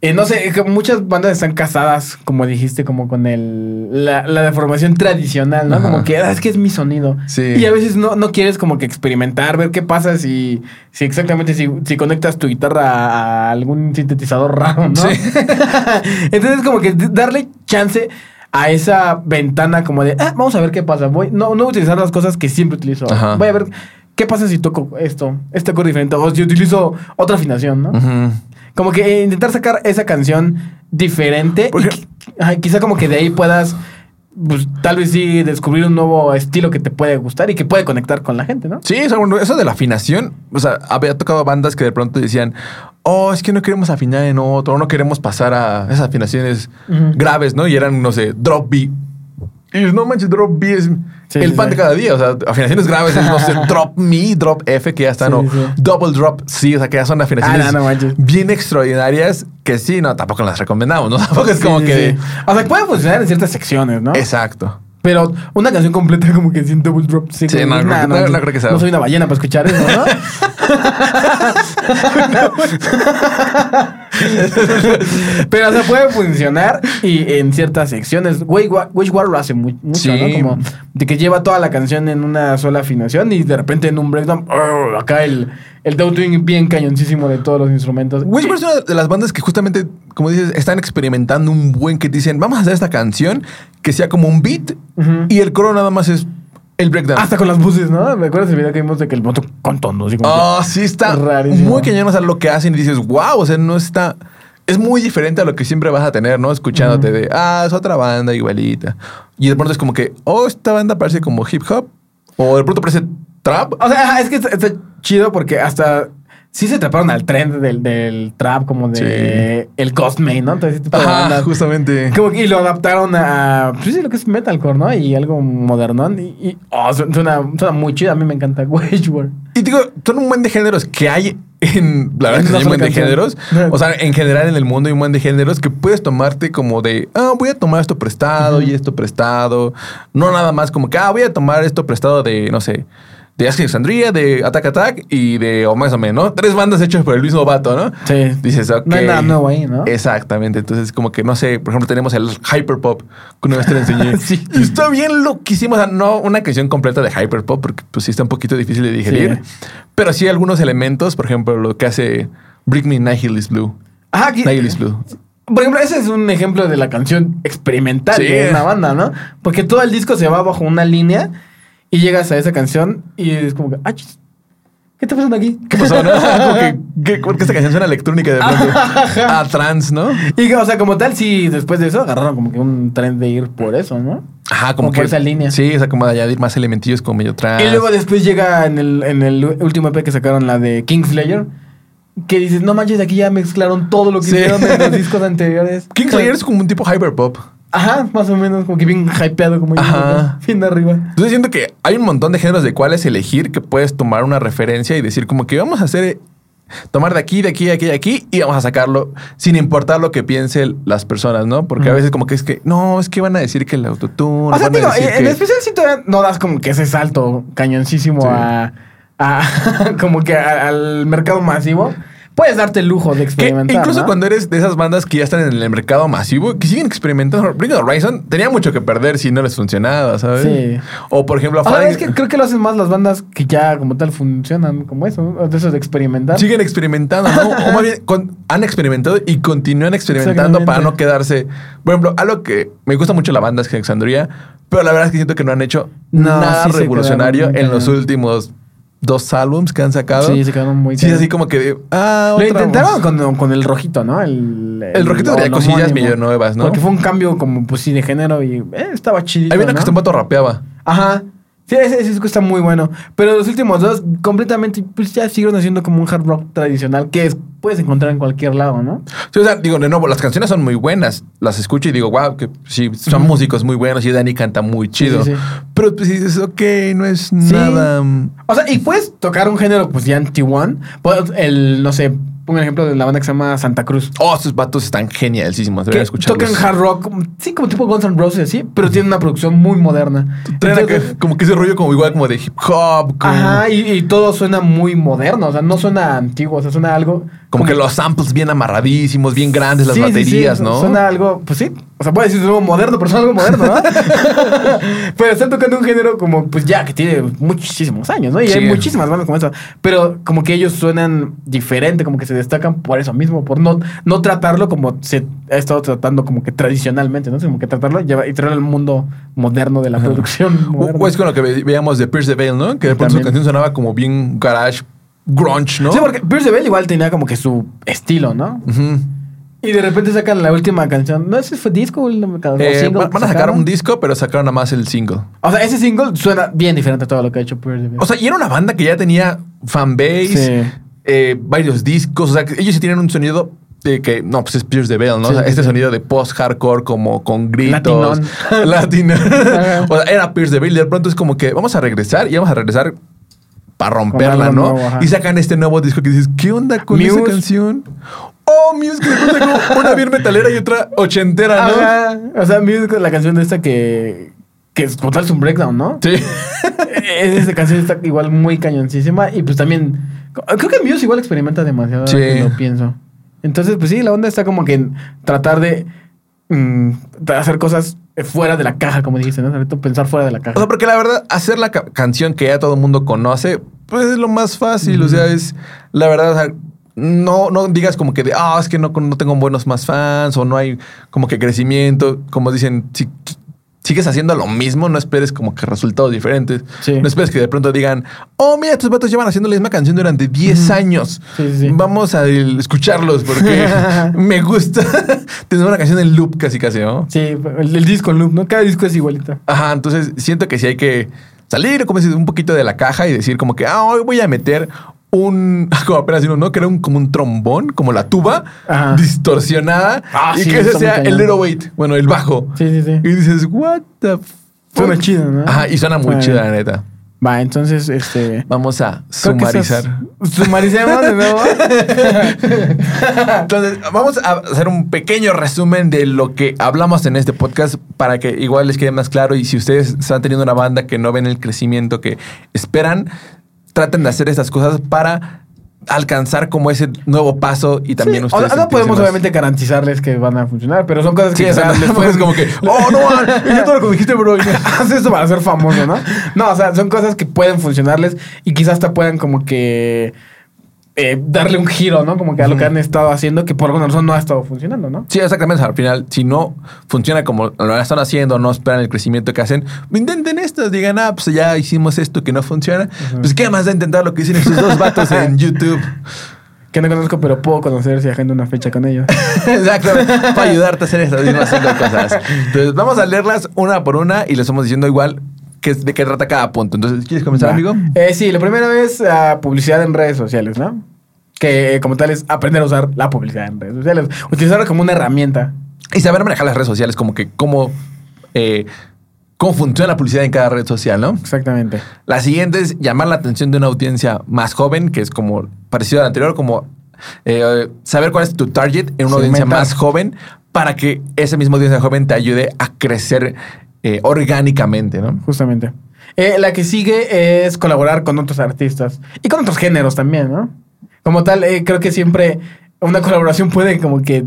Speaker 1: Eh, no sé, que muchas bandas están casadas, como dijiste, como con el la, la deformación tradicional, ¿no?
Speaker 2: Ajá.
Speaker 1: Como que "Ah, es que es mi sonido.
Speaker 2: Sí.
Speaker 1: Y a veces no, no quieres como que experimentar, ver qué pasa si, si exactamente si, si conectas tu guitarra a, algún sintetizador raro, ¿no?
Speaker 2: Sí. *laughs*
Speaker 1: Entonces, como que darle chance a esa ventana como de, ah, vamos a ver qué pasa. Voy, no, no utilizar las cosas que siempre utilizo.
Speaker 2: Ajá.
Speaker 1: Voy a ver qué pasa si toco esto, este acorde diferente, o si utilizo otra afinación, ¿no?
Speaker 2: Ujú.
Speaker 1: Como que intentar sacar esa canción diferente.
Speaker 2: Porque-
Speaker 1: y ajá, quizá como que de ahí puedas, pues, tal vez sí, descubrir un nuevo estilo que te puede gustar y que puede conectar con la gente, ¿no?
Speaker 2: Sí, eso de la afinación, o sea, había tocado bandas que de pronto decían, oh, es que no queremos afinar en otro, no queremos pasar a esas afinaciones graves, ¿no? Y eran, no sé, drop B. Y no manches, drop B es
Speaker 1: Sí,
Speaker 2: el
Speaker 1: sí,
Speaker 2: pan
Speaker 1: sí.
Speaker 2: de cada día. O sea, afinaciones graves es, no sé, *laughs* drop mi, drop F, que ya están,
Speaker 1: Sí,
Speaker 2: o
Speaker 1: sí.
Speaker 2: double drop C, o sea, que ya son afinaciones
Speaker 1: Ah, no, no
Speaker 2: bien extraordinarias que sí, no, tampoco las recomendamos, ¿no? *laughs* Tampoco es como
Speaker 1: Sí,
Speaker 2: que.
Speaker 1: sí. O sea, puede funcionar en ciertas secciones, ¿no?
Speaker 2: Exacto.
Speaker 1: Pero una canción completa como que sin double drop. Sí,
Speaker 2: Sí, no, creo que- no- no creo que sea.
Speaker 1: No soy una ballena para escuchar eso, ¿no? *laughs* *laughs* Pero o sea, puede funcionar y en ciertas secciones. Wage War lo hace muy- mucho,
Speaker 2: Sí.
Speaker 1: ¿no? Como de que lleva toda la canción en una sola afinación y de repente en un breakdown, ¡oh! acá el, el downtuning bien cañoncísimo de todos los instrumentos.
Speaker 2: Wishbone es una de las bandas que justamente, como dices, están experimentando un buen que dicen, vamos a hacer esta canción que sea como un beat y el coro nada más es el breakdown.
Speaker 1: Hasta con las voces, ¿no? ¿Me acuerdas el video que vimos de que el moto con que-
Speaker 2: Ah, sí está
Speaker 1: Rarísimo.
Speaker 2: muy cañón, o sea, lo que hacen y dices, wow, o sea, no está... Es muy diferente a lo que siempre vas a tener, ¿no? Escuchándote de, ah, es otra banda igualita. Y de pronto es como que, oh, esta banda parece como hip hop. O de pronto parece trap.
Speaker 1: O sea, es que está, está chido porque hasta sí se atraparon al trend del, del trap, como de el Ghostman, ¿no? Entonces, tipo
Speaker 2: Ajá, justamente.
Speaker 1: Como que y lo adaptaron a, pues sí, lo que es metalcore, ¿no? Y algo moderno. Y, y oh, su- suena, suena muy chido. A mí me encanta. *laughs*
Speaker 2: Y digo, son un buen de géneros que hay en. La verdad
Speaker 1: En
Speaker 2: que hay un buen de géneros. O sea, en general en el mundo hay un buen de géneros que puedes tomarte como de. Ah, voy a tomar esto prestado y esto prestado. No nada más como que, ah, voy a tomar esto prestado de, no sé. De Ask Alexandria, de Attack Attack y de O más o menos, ¿no? Tres bandas hechas por el mismo vato, ¿no?
Speaker 1: Sí.
Speaker 2: Dices, ok.
Speaker 1: No hay nada nuevo ahí, ¿no?
Speaker 2: Exactamente. Entonces, como que no sé, por ejemplo, tenemos el Hyperpop que una vez te lo enseñé.
Speaker 1: Sí.
Speaker 2: Y está bien loquísimo. O sea, no una canción completa de Hyperpop, porque pues sí está un poquito difícil de digerir. Pero sí algunos elementos, por ejemplo, lo que hace Bring Me Nihilist Blue.
Speaker 1: Ajá, aquí-
Speaker 2: Nihilist Blue.
Speaker 1: Por ejemplo, ese es un ejemplo de la canción experimental
Speaker 2: Sí.
Speaker 1: de una banda, ¿no? Porque todo el disco se va bajo una línea y llegas a esa canción y es como que, ah, chis, ¿qué está pasando aquí?
Speaker 2: ¿Qué pasó, no? *laughs* como que, que- porque esta canción suena electrónica de pronto. a trans, ¿no?
Speaker 1: Y o sea, como tal, sí, después de eso agarraron como que un tren de ir por eso, ¿no?
Speaker 2: Ajá, como,
Speaker 1: Como
Speaker 2: que.
Speaker 1: por esa línea.
Speaker 2: Sí, o sea, como de añadir más elementillos como medio trans.
Speaker 1: Y luego después llega en el, en el último EP que sacaron, la de Kingslayer, que dices, no manches, aquí ya mezclaron todo lo que
Speaker 2: Sí.
Speaker 1: hicieron en los *laughs* discos anteriores.
Speaker 2: Kingslayer es como un tipo hyperpop.
Speaker 1: Ajá, más o menos, como que bien hypeado, como
Speaker 2: Ajá.
Speaker 1: bien arriba.
Speaker 2: Entonces siento que hay un montón de géneros de cuáles elegir que puedes tomar una referencia y decir como que vamos a hacer eh, tomar de aquí, de aquí, de aquí, de aquí y vamos a sacarlo sin importar lo que piensen las personas, ¿no? Porque a veces como que es que no, es que van a decir que el autotune,
Speaker 1: O sea, digo, en
Speaker 2: que-
Speaker 1: especial si todavía no das como que ese salto cañoncísimo
Speaker 2: Sí.
Speaker 1: a, a- *laughs* como que a- al mercado masivo, puedes darte el lujo de
Speaker 2: que
Speaker 1: experimentar.
Speaker 2: incluso
Speaker 1: ¿no?
Speaker 2: cuando eres de esas bandas que ya están en el mercado masivo, que siguen experimentando. Bring the Horizon tenía mucho que perder si no les funcionaba, ¿sabes?
Speaker 1: Sí.
Speaker 2: O por ejemplo,
Speaker 1: O sea,
Speaker 2: Falling-
Speaker 1: es que creo que lo hacen más las bandas que ya como tal funcionan como eso, de eso de experimentar.
Speaker 2: siguen experimentando, ¿no? *laughs* o más bien con- han experimentado y continúan experimentando para no quedarse. Por ejemplo, algo que me gusta mucho la banda es Alexandria, pero la verdad es que siento que no han hecho
Speaker 1: No,
Speaker 2: nada
Speaker 1: sí
Speaker 2: revolucionario en los últimos dos álbums que han sacado.
Speaker 1: Sí, se quedaron muy
Speaker 2: Sí, así como que ah,
Speaker 1: Lo intentaron con, con el rojito, ¿no? El,
Speaker 2: El rojito traía
Speaker 1: el
Speaker 2: cosillas medio nuevas, ¿no?
Speaker 1: Porque fue un cambio como, pues sí, de género y eh, estaba chidito,
Speaker 2: Había una
Speaker 1: ¿no?
Speaker 2: que este vato rapeaba.
Speaker 1: Ajá. Sí, ese, ese disco está muy bueno. Pero los últimos dos, completamente, pues ya siguieron haciendo como un hard rock tradicional que es, puedes encontrar en cualquier lado, ¿no?
Speaker 2: Sí, o sea, digo, de nuevo, las canciones son muy buenas. Las escucho y digo, wow, que sí, son músicos muy buenos y Dani canta muy chido.
Speaker 1: sí, sí.
Speaker 2: Pero pues dices, ok, no es nada.
Speaker 1: O sea, y puedes tocar un género, pues ya anti-one. Pues, El, no sé, pongo el ejemplo de la banda que se llama Santa Cruz.
Speaker 2: Oh, esos vatos están genialísimos.
Speaker 1: Que
Speaker 2: Deberían escucharlos.
Speaker 1: tocan hard rock, sí, como tipo Guns N' Roses, así, pero tienen una producción muy moderna.
Speaker 2: Como que ese rollo como igual como de hip hop. Como,
Speaker 1: Ajá, y, todo suena muy moderno, o sea, no suena antiguo, o sea, suena algo...
Speaker 2: como que los samples bien amarradísimos, bien grandes, las
Speaker 1: Sí, sí,
Speaker 2: baterías,
Speaker 1: sí,
Speaker 2: ¿no?
Speaker 1: Suena algo, pues sí. O sea, puede decir algo moderno, pero suena algo moderno, ¿no? *laughs* pero están tocando un género como, pues ya, que tiene muchísimos años, ¿no? Y
Speaker 2: Sí.
Speaker 1: hay muchísimas bandas como eso. Pero como que ellos suenan diferente, como que se destacan por eso mismo, por no, no tratarlo como se ha estado tratando como que tradicionalmente, ¿no? Como que tratarlo y traerlo al mundo moderno de la producción. Moderna.
Speaker 2: o es con lo que ve- veíamos de Pierce the Veil, ¿no? Que de pronto su canción sonaba como bien garage, grunge, ¿no?
Speaker 1: Sí, porque Pierce Bell igual tenía como que su estilo, ¿no?
Speaker 2: Ujú.
Speaker 1: Y de repente sacan la última canción. No si fue disco o
Speaker 2: Eh, van
Speaker 1: que
Speaker 2: van a sacar un disco, pero sacaron nada más el single.
Speaker 1: O sea, ese single suena bien diferente a todo lo que ha hecho Pierce Bell.
Speaker 2: O sea, y era una banda que ya tenía fanbase,
Speaker 1: Sí.
Speaker 2: eh, varios discos. O sea, ellos sí tienen un sonido de que, no, pues es Pierce de Bell, ¿no?
Speaker 1: Sí,
Speaker 2: O sea,
Speaker 1: sí,
Speaker 2: este sonido de post-hardcore como con gritos.
Speaker 1: Latinón. *laughs*
Speaker 2: Latino. *laughs* o sea, era Pierce de Bell y de pronto es como que vamos a regresar y vamos a regresar para romperla, ¿no?
Speaker 1: nuevo,
Speaker 2: y sacan este nuevo disco que dices, ¿qué onda con esa canción? Oh, Muse, que después sacó una bien metalera y otra ochentera, ¿no?
Speaker 1: Ajá. O sea, Muse, la canción de esta que. Que es como tal es un breakdown, ¿no?
Speaker 2: Sí. *laughs*
Speaker 1: Esa canción está igual muy cañoncísima. Y pues también. Creo que Muse igual experimenta demasiado.
Speaker 2: Sí.
Speaker 1: lo pienso. Entonces, pues sí, la onda está como que en tratar de. mm, de hacer cosas fuera de la caja, como dijiste, ¿no? Pensar fuera de la caja.
Speaker 2: O sea, porque la verdad, hacer la ca- canción que ya todo el mundo conoce, pues es lo más fácil. O sea, es la verdad, o sea, no, no digas como que de, ah, es que no, no tengo buenos más fans o no hay como que crecimiento. Como dicen, si sigues haciendo lo mismo, no esperes como que resultados diferentes.
Speaker 1: Sí.
Speaker 2: No esperes que de pronto digan, oh, mira, estos vatos llevan haciendo la misma canción durante 10 años.
Speaker 1: Sí, sí.
Speaker 2: Vamos a escucharlos porque *laughs* me gusta *laughs* tener una canción en loop casi casi, ¿no?
Speaker 1: Sí, el, el disco en loop, ¿no? Cada disco es igualito.
Speaker 2: Ajá, entonces siento que sí hay que salir como decir, un poquito de la caja y decir como que, ah, hoy voy a meter un, *laughs* como apenas digo, ¿no? Que era un, como un trombón, como la tuba,
Speaker 1: Ajá.
Speaker 2: distorsionada,
Speaker 1: Ah,
Speaker 2: y
Speaker 1: sí,
Speaker 2: que ese sea el little weight, bueno, el bajo.
Speaker 1: Sí, sí, sí.
Speaker 2: Y dices, what the fuck?
Speaker 1: Suena chido, ¿no?
Speaker 2: Ajá, y suena muy
Speaker 1: Suena
Speaker 2: chida, la neta.
Speaker 1: Va, entonces, este.
Speaker 2: Vamos a sumarizar.
Speaker 1: Sumaricemos de nuevo. *laughs*
Speaker 2: Entonces, vamos a hacer un pequeño resumen de lo que hablamos en este podcast para que igual les quede más claro y si ustedes están teniendo una banda que no ven el crecimiento que esperan, traten de hacer estas cosas para alcanzar como ese nuevo paso y también
Speaker 1: Sí,
Speaker 2: ustedes
Speaker 1: o no podemos
Speaker 2: más-
Speaker 1: obviamente garantizarles que van a funcionar, pero son cosas que
Speaker 2: Sí, o sea, *laughs* no como que, oh, no, man, *laughs* y yo todo lo que dijiste, bro. y- *laughs*
Speaker 1: Haz eso para ser famoso, ¿no? No, o sea, son cosas que pueden funcionarles y quizás hasta puedan como que eh, darle un giro, ¿no? Como que a lo que han estado haciendo que por alguna razón no ha estado funcionando, ¿no?
Speaker 2: Sí, exactamente. Al final, si no funciona como lo están haciendo, no esperan el crecimiento que hacen, intenten esto. Digan, ah, pues ya hicimos esto que no funciona. Pues, ¿qué más da intentar lo que dicen estos dos vatos en *laughs* YouTube?
Speaker 1: Que no conozco, pero puedo conocer si agendo una fecha con ellos. *laughs*
Speaker 2: Exacto, para ayudarte a hacer estas mismas cinco cosas. Entonces, vamos a leerlas una por una y les estamos diciendo igual que, de qué trata cada punto. Entonces, ¿quieres comenzar, amigo?
Speaker 1: Eh, sí, lo primero es ah, publicidad en redes sociales, ¿no? Que eh, como tal es aprender a usar la publicidad en redes sociales. Utilizarla como una herramienta.
Speaker 2: Y saber manejar las redes sociales, como que cómo, eh, cómo funciona la publicidad en cada red social, ¿no?
Speaker 1: Exactamente.
Speaker 2: La siguiente es llamar la atención de una audiencia más joven, que es como parecido a la anterior, como eh, saber cuál es tu target en una audiencia más joven para que esa misma audiencia joven te ayude a crecer eh, orgánicamente, ¿no?
Speaker 1: Justamente. La que sigue es colaborar con otros artistas y con otros géneros también, ¿no? Como tal, eh, creo que siempre una colaboración puede como que,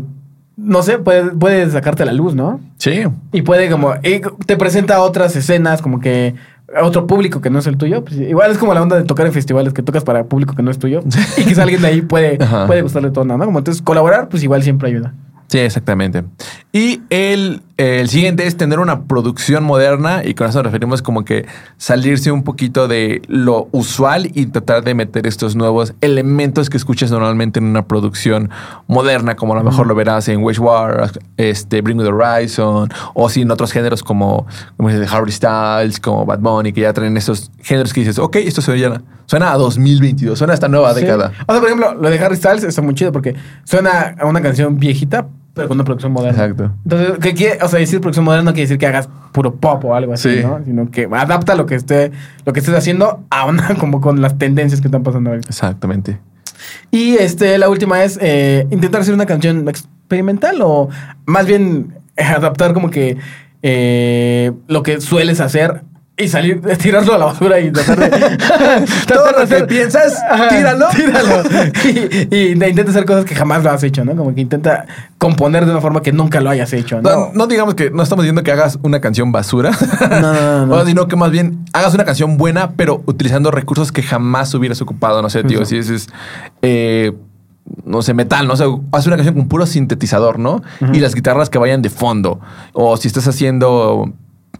Speaker 1: no sé, puede, puede sacarte la luz, ¿no?
Speaker 2: Sí.
Speaker 1: Y puede como, y te presenta otras escenas como que a otro público que no es el tuyo. Pues, igual es como la onda de tocar en festivales que tocas para público que no es tuyo. y quizá alguien de ahí puede, *laughs* puede gustarle todo, ¿no? Como entonces colaborar, pues igual siempre ayuda.
Speaker 2: Sí, exactamente. Y el, el siguiente es tener una producción moderna y con eso nos referimos como que salirse un poquito de lo usual y tratar de meter estos nuevos elementos que escuchas normalmente en una producción moderna, como a lo mejor lo verás en Wage War, este, Bring Me the Horizon, o si en otros géneros como, como dices, Harry Styles, como Bad Bunny, que ya traen esos géneros que dices, ok, esto suena, suena a 2022, suena a esta nueva
Speaker 1: Sí.
Speaker 2: década.
Speaker 1: O sea, por ejemplo, lo de Harry Styles está muy chido porque suena a una canción viejita, pero con una producción moderna.
Speaker 2: Exacto.
Speaker 1: Entonces, ¿qué quiere? O sea, decir producción moderna no quiere decir que hagas puro pop o algo así,
Speaker 2: Sí.
Speaker 1: ¿no? Sino que adapta lo que esté, lo que estés haciendo a una, *laughs* como con las tendencias que están pasando ahorita.
Speaker 2: Exactamente.
Speaker 1: Y este, la última es eh, intentar hacer una canción experimental o más bien eh, adaptar como que eh, lo que sueles hacer y salir, *laughs* tirarlo a la basura y tratar de... *laughs*
Speaker 2: Todo
Speaker 1: tratar
Speaker 2: lo que piensas, *laughs*
Speaker 1: Ajá,
Speaker 2: tíralo.
Speaker 1: Tíralo. y, intenta hacer cosas que jamás lo has hecho, ¿no? Como que intenta componer de una forma que nunca lo hayas hecho, ¿no?
Speaker 2: No, no digamos que no estamos diciendo que hagas una canción basura,
Speaker 1: no, no, no.
Speaker 2: O, sino que más bien hagas una canción buena, pero utilizando recursos que jamás hubieras ocupado. No sé, tío, si es, eh, no sé, metal, no sé, haz una canción con puro sintetizador, ¿no? Y las guitarras que vayan de fondo. O si estás haciendo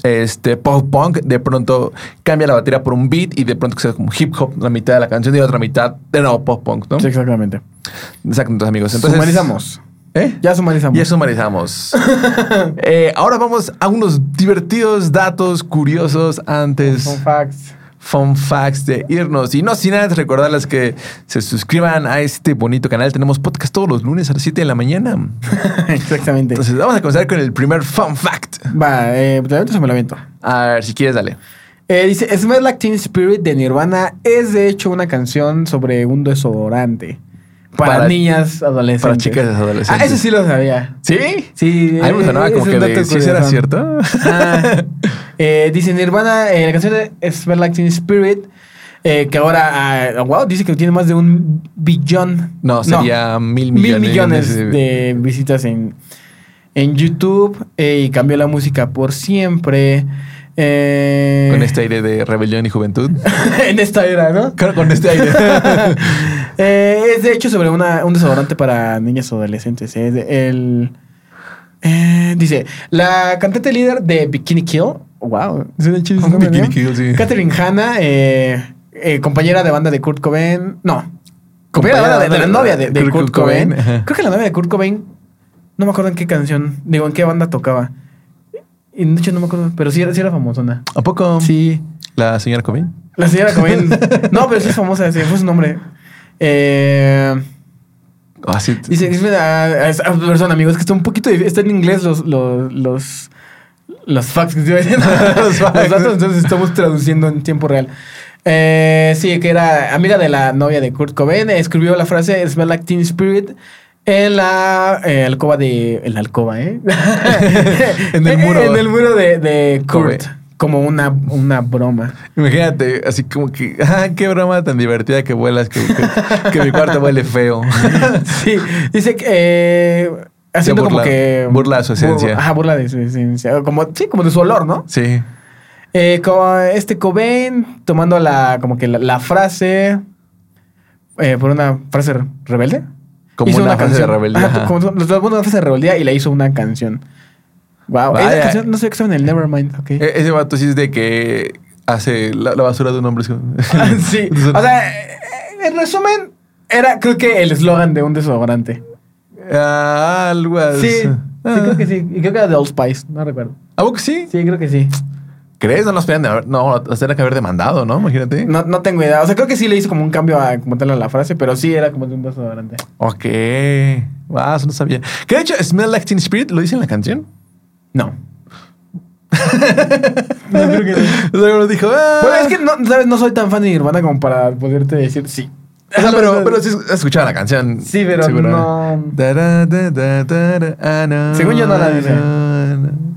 Speaker 2: este pop punk, de pronto cambia la batería por un beat y de pronto que sea como hip hop la mitad de la canción y la otra mitad de nuevo pop punk, ¿no?
Speaker 1: Sí, exactamente.
Speaker 2: Exacto, amigos. Entonces,
Speaker 1: sumarizamos.
Speaker 2: ¿Eh?
Speaker 1: Ya sumarizamos.
Speaker 2: Ya sumarizamos. *laughs* Eh, ahora vamos a unos divertidos datos curiosos antes.
Speaker 1: Fun facts.
Speaker 2: Fun facts de irnos. Y no sin antes recordarles que se suscriban a este bonito canal. Tenemos podcast todos los lunes a las 7 de la mañana. *laughs*
Speaker 1: Exactamente.
Speaker 2: Entonces vamos a comenzar con el primer fun fact.
Speaker 1: Va, eh, te lo o me lo aviento.
Speaker 2: A ver, si quieres, dale.
Speaker 1: Eh, dice, Smell Like Teen Spirit de Nirvana es de hecho una canción sobre un desodorante. Para,
Speaker 2: Para-
Speaker 1: niñas adolescentes.
Speaker 2: para chicas adolescentes.
Speaker 1: Ah, eso sí lo sabía.
Speaker 2: ¿Sí?
Speaker 1: Sí.
Speaker 2: A mí me sonaba como que de, ¿sí será cierto?
Speaker 1: Ah, *laughs* eh, dice Nirvana, eh, la canción de Smell Like Teen Spirit, eh, que ahora, ah, wow, dice que tiene más de un billón.
Speaker 2: No, sería mil
Speaker 1: mil
Speaker 2: millones.
Speaker 1: millones
Speaker 2: de-
Speaker 1: visitas en, en YouTube eh, y cambió la música por siempre. Eh,
Speaker 2: Con este aire de rebelión y juventud. *laughs*
Speaker 1: en esta era, ¿no?
Speaker 2: Claro, con este aire. *laughs*
Speaker 1: Es de hecho sobre una- un desodorante para niñas o adolescentes. el, dice, la cantante líder de Bikini Kill, wow,
Speaker 2: Bikini
Speaker 1: ¿no?
Speaker 2: Kill, sí.
Speaker 1: Catherine Hanna, eh, eh, compañera de banda de Kurt Cobain, no, compañera de, banda de, de la novia de, de
Speaker 2: Kurt
Speaker 1: Kurt, Cobain.
Speaker 2: Cobain, ajá.
Speaker 1: Creo que la novia de Kurt Cobain, no me acuerdo en qué canción, digo, en qué banda tocaba. Y de hecho no me acuerdo, pero sí era, sí era famosona.
Speaker 2: ¿A poco?
Speaker 1: Sí.
Speaker 2: La señora Cobain.
Speaker 1: La señora Cobain. *laughs* no, pero sí es famosa, sí, fue su nombre. Eh,
Speaker 2: Ah, sí.
Speaker 1: dice, dice a, a esa persona, amigos, que está un poquito difícil. Está en inglés los, los, los, los facts que diciendo. *laughs*
Speaker 2: Los facts.
Speaker 1: Los datos, entonces estamos traduciendo en tiempo real. Eh, sí, que era amiga de la novia de Kurt Cobain. Escribió la frase Smell like Teen Spirit en la eh, alcoba de. En la alcoba, ¿eh? *laughs*
Speaker 2: En el *laughs* muro.
Speaker 1: En el muro de, de Kurt. Como una, una broma.
Speaker 2: Imagínate, así como que, ah, qué broma tan divertida que vuelas, que, que- que mi cuarto huele feo.
Speaker 1: Sí, dice que. eh, haciendo
Speaker 2: burla-
Speaker 1: como que.
Speaker 2: burla de su esencia.
Speaker 1: Bur- Ajá, burla de su esencia. Como, sí, como de su olor, ¿no?
Speaker 2: Sí.
Speaker 1: Eh, como este Cobain tomando la, como que la, la frase. eh, por una frase re- rebelde.
Speaker 2: Como
Speaker 1: Hizo
Speaker 2: una frase de
Speaker 1: canción.
Speaker 2: rebeldía,
Speaker 1: Ajá,
Speaker 2: ajá.
Speaker 1: como una frase de rebeldía y la hizo una canción. Wow.
Speaker 2: Vaya.
Speaker 1: Esa canción, no sé qué estaba en el Nevermind.
Speaker 2: E- ese vato sí es de que hace la, la basura de un hombre.
Speaker 1: sí. *laughs* *laughs* O sea, en resumen, era creo que el eslogan de un desodorante.
Speaker 2: Ah, algo así.
Speaker 1: Sí, sí,
Speaker 2: Ah.
Speaker 1: creo que sí. Y creo que era de Old Spice, no recuerdo.
Speaker 2: ¿A poco sí?
Speaker 1: Sí, creo que sí.
Speaker 2: ¿Crees? No nos podían haber, no, nos tendrían que haber demandado, ¿no? Imagínate.
Speaker 1: No, no tengo idea. O sea, creo que sí le hizo como un cambio a como tal a la frase, pero sí era como de un desodorante.
Speaker 2: Ok. Wow, eso no sabía. Que de hecho, Smell Like Teen Spirit lo dice en la canción.
Speaker 1: No. *laughs* no creo que no.
Speaker 2: O sea, uno dijo, ah.
Speaker 1: Bueno, es que no, ¿sabes? no soy tan fan de Nirvana como para poderte decir sí.
Speaker 2: O sea, pero, pero sí escuchaba la canción.
Speaker 1: Sí, pero
Speaker 2: Seguro.
Speaker 1: no.
Speaker 2: Ah, no,
Speaker 1: Según yo no la dice.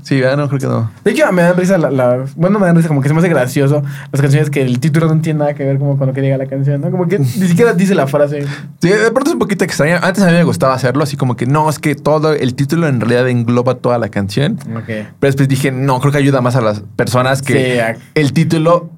Speaker 2: Sí, ah, no, creo que no.
Speaker 1: De hecho, me dan risa la, la- Bueno, me dan risa como que se me hace gracioso las canciones que el título no tiene nada que ver como con lo que diga la canción, ¿no? Como que ni *laughs* siquiera dice la frase.
Speaker 2: Sí, de pronto es un poquito extraño. Antes a mí me gustaba hacerlo, así como que no, es que todo el título en realidad engloba toda la canción.
Speaker 1: Ok.
Speaker 2: Pero después dije, no, creo que ayuda más a las personas que
Speaker 1: Sí,
Speaker 2: el título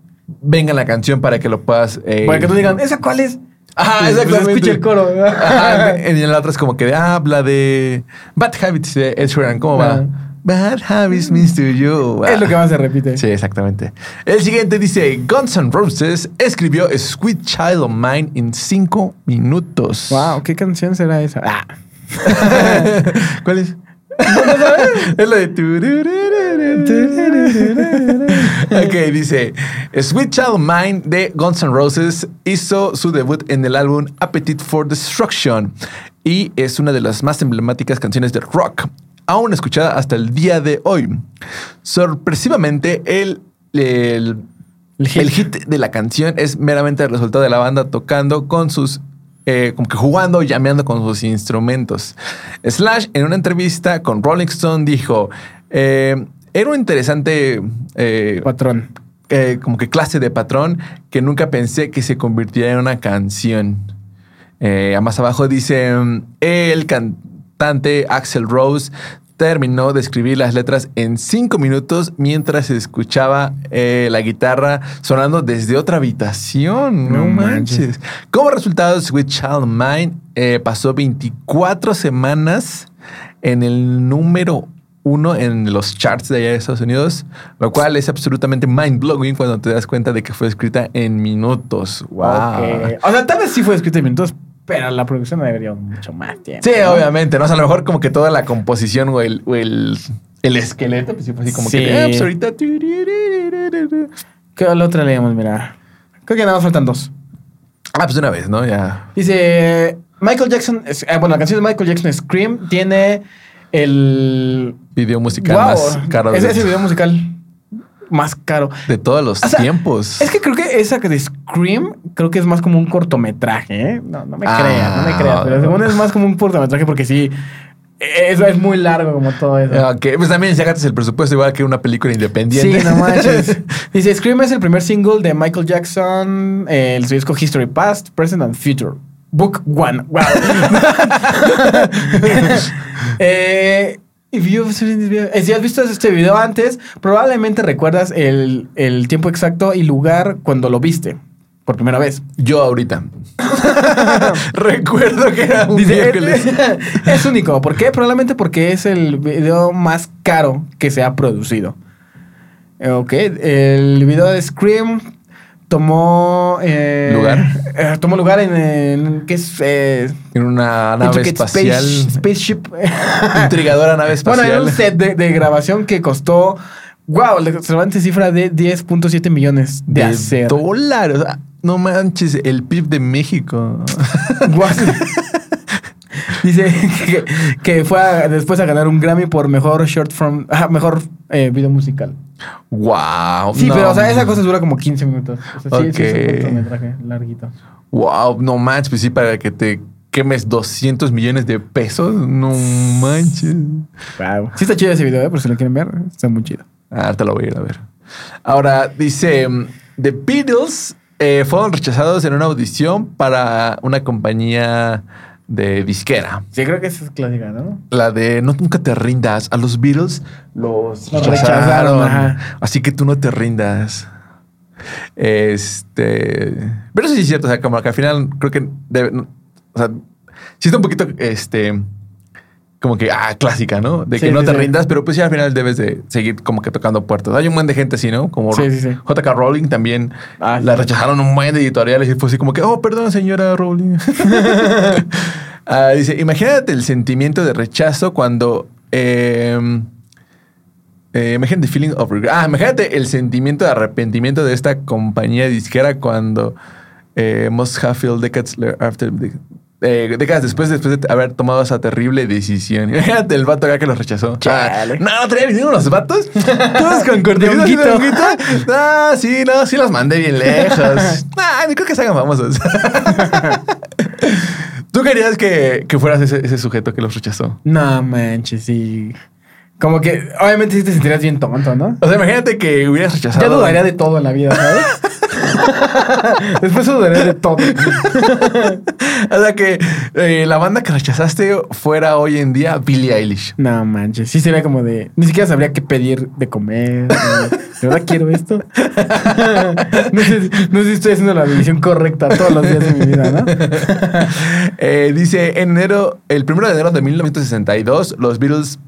Speaker 2: venga en la canción para que lo puedas. eh,
Speaker 1: Para que tú digan, ¿esa cuál es? Pues,
Speaker 2: exactamente.
Speaker 1: escucha el coro.
Speaker 2: Ajá, *laughs* en la otra es como que habla de Bad Habits de Ed Sheeran. ¿Cómo va? Bad Habits means to you.
Speaker 1: Es lo que más se repite.
Speaker 2: Sí, exactamente. El siguiente dice: Guns N' Roses escribió Sweet Child of Mine en cinco minutos.
Speaker 1: Wow, ¿qué canción será esa? Ah. *laughs*
Speaker 2: ¿Cuál es? *laughs* es la de. *laughs* ok, *laughs* dice: Sweet Child of Mine de Guns N' Roses hizo su debut en el álbum Appetite for Destruction y es una de las más emblemáticas canciones de rock, aún escuchada hasta el día de hoy. Sorpresivamente, el, el,
Speaker 1: El hit.
Speaker 2: el hit de la canción es meramente el resultado de la banda tocando con sus eh, como que jugando llameando con sus instrumentos. Slash, en una entrevista con Rolling Stone, dijo: eh, Era un interesante. eh,
Speaker 1: Patrón.
Speaker 2: eh, como que clase de patrón que nunca pensé que se convirtiera en una canción. Eh, a más abajo dice: El cantante Axel Rose terminó de escribir las letras en cinco minutos mientras escuchaba eh, la guitarra sonando desde otra habitación. No,
Speaker 1: No
Speaker 2: manches.
Speaker 1: manches.
Speaker 2: Como resultado, Sweet Child Mine eh, pasó 24 semanas en el número uno en los charts de allá de Estados Unidos, lo cual es absolutamente mind blowing cuando te das cuenta de que fue escrita en minutos. Wow.
Speaker 1: O sea, tal vez sí fue escrito en minutos, pero la producción debería mucho más tiempo.
Speaker 2: Sí, obviamente, ¿no? O sea, a lo mejor como que toda la composición o el, o el, el esqueleto, pues sí fue así como
Speaker 1: Sí.
Speaker 2: que, eh, pues ahorita.
Speaker 1: ¿Qué la otra leemos? Mira. Creo que nada más faltan dos.
Speaker 2: Ah, pues una vez, ¿no? Ya.
Speaker 1: Dice Michael Jackson, es- eh, bueno, la canción de Michael Jackson Scream tiene el
Speaker 2: Video musical
Speaker 1: Wow,
Speaker 2: más caro
Speaker 1: es
Speaker 2: de,
Speaker 1: ese video musical más caro.
Speaker 2: de todos los
Speaker 1: O sea,
Speaker 2: tiempos.
Speaker 1: Es que creo que esa de Scream, creo que es más como un cortometraje, ¿eh? No, no me
Speaker 2: Ah.
Speaker 1: creas, no me creas, pero según es más como un cortometraje porque sí, eso es muy largo como todo eso.
Speaker 2: Ok, pues también sacaste el presupuesto igual que una película independiente.
Speaker 1: Sí, no *laughs* manches. Dice, Scream es el primer single de Michael Jackson, eh, el su disco History Past, Present and Future. Book One. Wow. *laughs* eh, if you've seen this video- eh, si has visto este video antes, probablemente recuerdas el, el tiempo exacto y lugar cuando lo viste por primera vez.
Speaker 2: Yo ahorita. *laughs* Recuerdo que era un
Speaker 1: Dice,
Speaker 2: miércoles. *laughs*
Speaker 1: es único. ¿Por qué? Probablemente porque es el video más caro que se ha producido. Ok, el video de Scream tomó... eh,
Speaker 2: ¿Lugar?
Speaker 1: eh, tomó lugar en... en ¿Qué es? Eh,
Speaker 2: En una nave espacial.
Speaker 1: Space- spaceship. *laughs*
Speaker 2: Intrigadora nave *laughs*
Speaker 1: bueno,
Speaker 2: espacial.
Speaker 1: era un set de, de grabación que costó... Wow, la extravagante cifra de 10.7 millones de, hacer.
Speaker 2: dólares. No manches, el PIB de México. *laughs*
Speaker 1: Dice que, que fue a- después a ganar un Grammy por mejor short form, ajá, mejor eh, video musical.
Speaker 2: Wow.
Speaker 1: Sí, pero o sea, esa cosa dura como 15 minutos. O sea, sí, sí es
Speaker 2: Ok.
Speaker 1: un cortometraje larguito.
Speaker 2: Wow, no manches, pues sí, para que te quemes 200 millones de pesos. No manches.
Speaker 1: Wow. Sí está chido ese video, ¿eh? Por si lo quieren ver, está muy chido.
Speaker 2: Ah, te lo voy a ir a ver. Ahora, dice, mm, The Beatles eh, fueron rechazados en una audición para una compañía de disquera.
Speaker 1: Sí, creo que esa es clásica, ¿no?
Speaker 2: La de No Nunca Te Rindas. A los Beatles los
Speaker 1: Los
Speaker 2: rechazaron. Así que tú no te rindas. Este... Pero sí es cierto. O sea, como que al final creo que... debe- o sea, sí está un poquito, este... Como que, ah, clásica, ¿no? De que no
Speaker 1: sí,
Speaker 2: te
Speaker 1: sí.
Speaker 2: rindas, pero pues sí al final debes de seguir como que tocando puertas. Hay un buen de gente así, ¿no? Como
Speaker 1: Sí, sí, sí.
Speaker 2: JK Rowling también
Speaker 1: Ah,
Speaker 2: la rechazaron un buen de editoriales y fue así como que, oh, perdón, señora Rowling. *laughs* Ah, dice, imagínate el sentimiento de rechazo cuando... eh, eh, imagínate the feeling of regret. Ah, imagínate el sentimiento de arrepentimiento de esta compañía disquera cuando eh, must have felt decades after the- eh, décadas después, después de haber tomado esa terrible decisión. *laughs* Imagínate el vato acá que los rechazó. Ah,
Speaker 1: Chale.
Speaker 2: no, no traía ninguno los vatos. Todos con *laughs*
Speaker 1: De honguito.
Speaker 2: honguito. Ah, sí, no, sí los mandé bien lejos. *laughs* Ah, creo que se hagan famosos. ¿Tú querías que, que fueras ese, ese sujeto que los rechazó?
Speaker 1: No manches, sí. Como que, obviamente sí te sentirías bien tonto, ¿no?
Speaker 2: O sea, imagínate que hubieras rechazado.
Speaker 1: Ya dudaría de todo en la vida, ¿sabes? *laughs* Después dudaría de todo. *laughs*
Speaker 2: O sea, que eh, la banda que rechazaste fuera hoy en día Billie Eilish.
Speaker 1: No manches, sí sería como de. Ni siquiera sabría qué pedir de comer. ¿De verdad quiero esto? *laughs* no, sé, no sé si estoy haciendo la decisión correcta todos los días de mi vida, ¿no?
Speaker 2: Eh, dice, en enero, el 1 de enero de 1962, los Beatles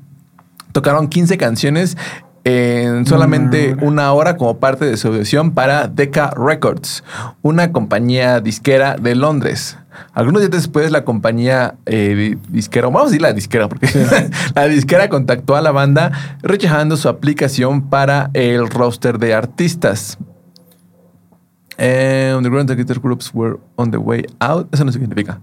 Speaker 2: tocaron 15 canciones en solamente
Speaker 1: No.
Speaker 2: una hora como parte de su audición para Decca Records, una compañía disquera de Londres. Algunos días después la compañía eh, di- disquera, vamos a decir la disquera, porque *laughs* la disquera contactó a la banda rechazando su aplicación para el roster de artistas. Eh, underground guitar groups were on the way out. Eso no significa.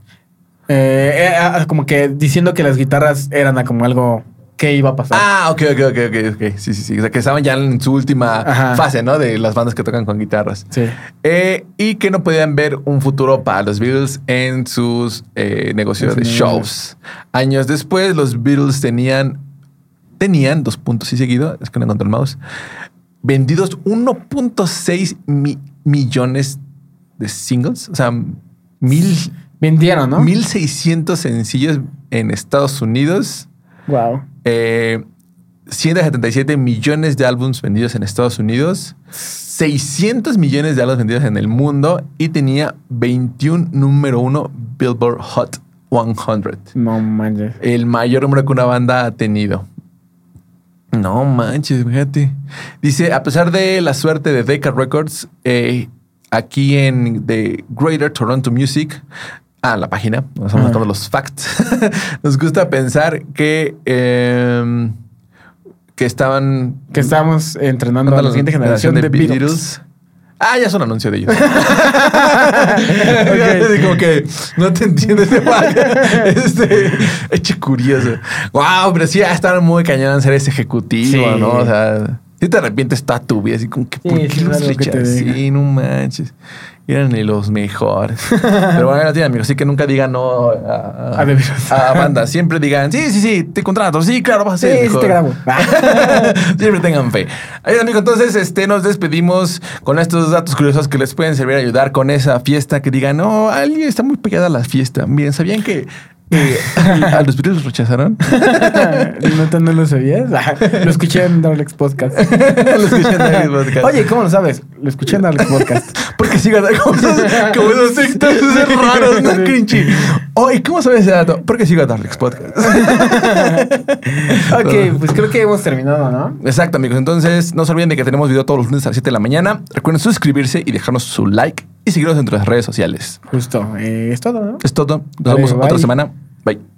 Speaker 1: Eh, eh, ah, como que diciendo que las guitarras eran como algo que iba a pasar.
Speaker 2: Ah, ok, ok, ok, ok, ok. Sí, sí, sí. O sea, que estaban ya en su última
Speaker 1: Ajá.
Speaker 2: fase, ¿no? De las bandas que tocan con guitarras.
Speaker 1: Sí.
Speaker 2: Eh, y que no podían ver un futuro para los Beatles en sus eh, negocios de shows. Años después, los Beatles tenían, tenían, dos puntos y seguido, es que no encontré el mouse, vendidos 1.6 mi- millones de singles. O sea, mil,
Speaker 1: Vendieron, ¿no?
Speaker 2: 1.600 sencillos en Estados Unidos.
Speaker 1: Wow.
Speaker 2: Eh, 177 millones de álbumes vendidos en Estados Unidos, 600 millones de álbumes vendidos en el mundo y tenía 21 número uno Billboard Hot 100.
Speaker 1: No manches.
Speaker 2: El mayor número que una banda ha tenido. No manches, fíjate. Dice, a pesar de la suerte de Decca Records, eh, aquí en The Greater Toronto Music, ah, la página, nos estamos
Speaker 1: Ajá.
Speaker 2: sacando los facts, *laughs* nos gusta pensar que, eh, que estaban
Speaker 1: Que estábamos entrenando a la siguiente generación de Beatles.
Speaker 2: Ah, ya es un anuncio de ellos. *laughs* *laughs* Así como que no te entiendes de Este, eche curioso. Wow, pero sí, estar muy cañón ser ese ejecutivo,
Speaker 1: Sí.
Speaker 2: ¿no? O sea, si te arrepientes toda tu vida, así como que, ¿por
Speaker 1: Sí,
Speaker 2: qué
Speaker 1: sí,
Speaker 2: los
Speaker 1: algo que te
Speaker 2: rechazé?
Speaker 1: diga.
Speaker 2: No manches. Eran ni los mejores. *laughs* Pero bueno, tienen amigos, así que nunca digan no a,
Speaker 1: A bebidas.
Speaker 2: a bandas. Siempre digan, sí, sí, sí, te contrato. Sí, claro, vas a
Speaker 1: Sí,
Speaker 2: ser
Speaker 1: sí
Speaker 2: mejor.
Speaker 1: te grabo. *laughs* *laughs*
Speaker 2: Siempre tengan fe. Ahí, amigo, entonces este, nos despedimos con estos datos curiosos que les pueden servir a ayudar con esa fiesta que digan, no, alguien está muy pegada a la fiesta. Miren, ¿sabían que eh, a los Beatles los rechazaron?
Speaker 1: ¿No, no lo sabías? lo escuché en Darlex Podcast.
Speaker 2: Lo escuché en Darlex Podcast.
Speaker 1: Oye, ¿cómo lo sabes? Lo escuché en Darlex Podcast.
Speaker 2: Porque sigan como *laughs* esos, como esos esos raros, ¿no? Cringy. Oh, ¿y cómo sabes ese dato? Porque sigo a Darlex Podcast. *laughs*
Speaker 1: ok, pues creo que hemos terminado, ¿no?
Speaker 2: Exacto, amigos. Entonces, no se olviden de que tenemos video todos los lunes a las 7 de la mañana. Recuerden suscribirse y dejarnos su like y seguirnos en nuestras redes sociales.
Speaker 1: Justo. eh, es todo, ¿no?
Speaker 2: Es todo. Nos vemos otra semana. Bye.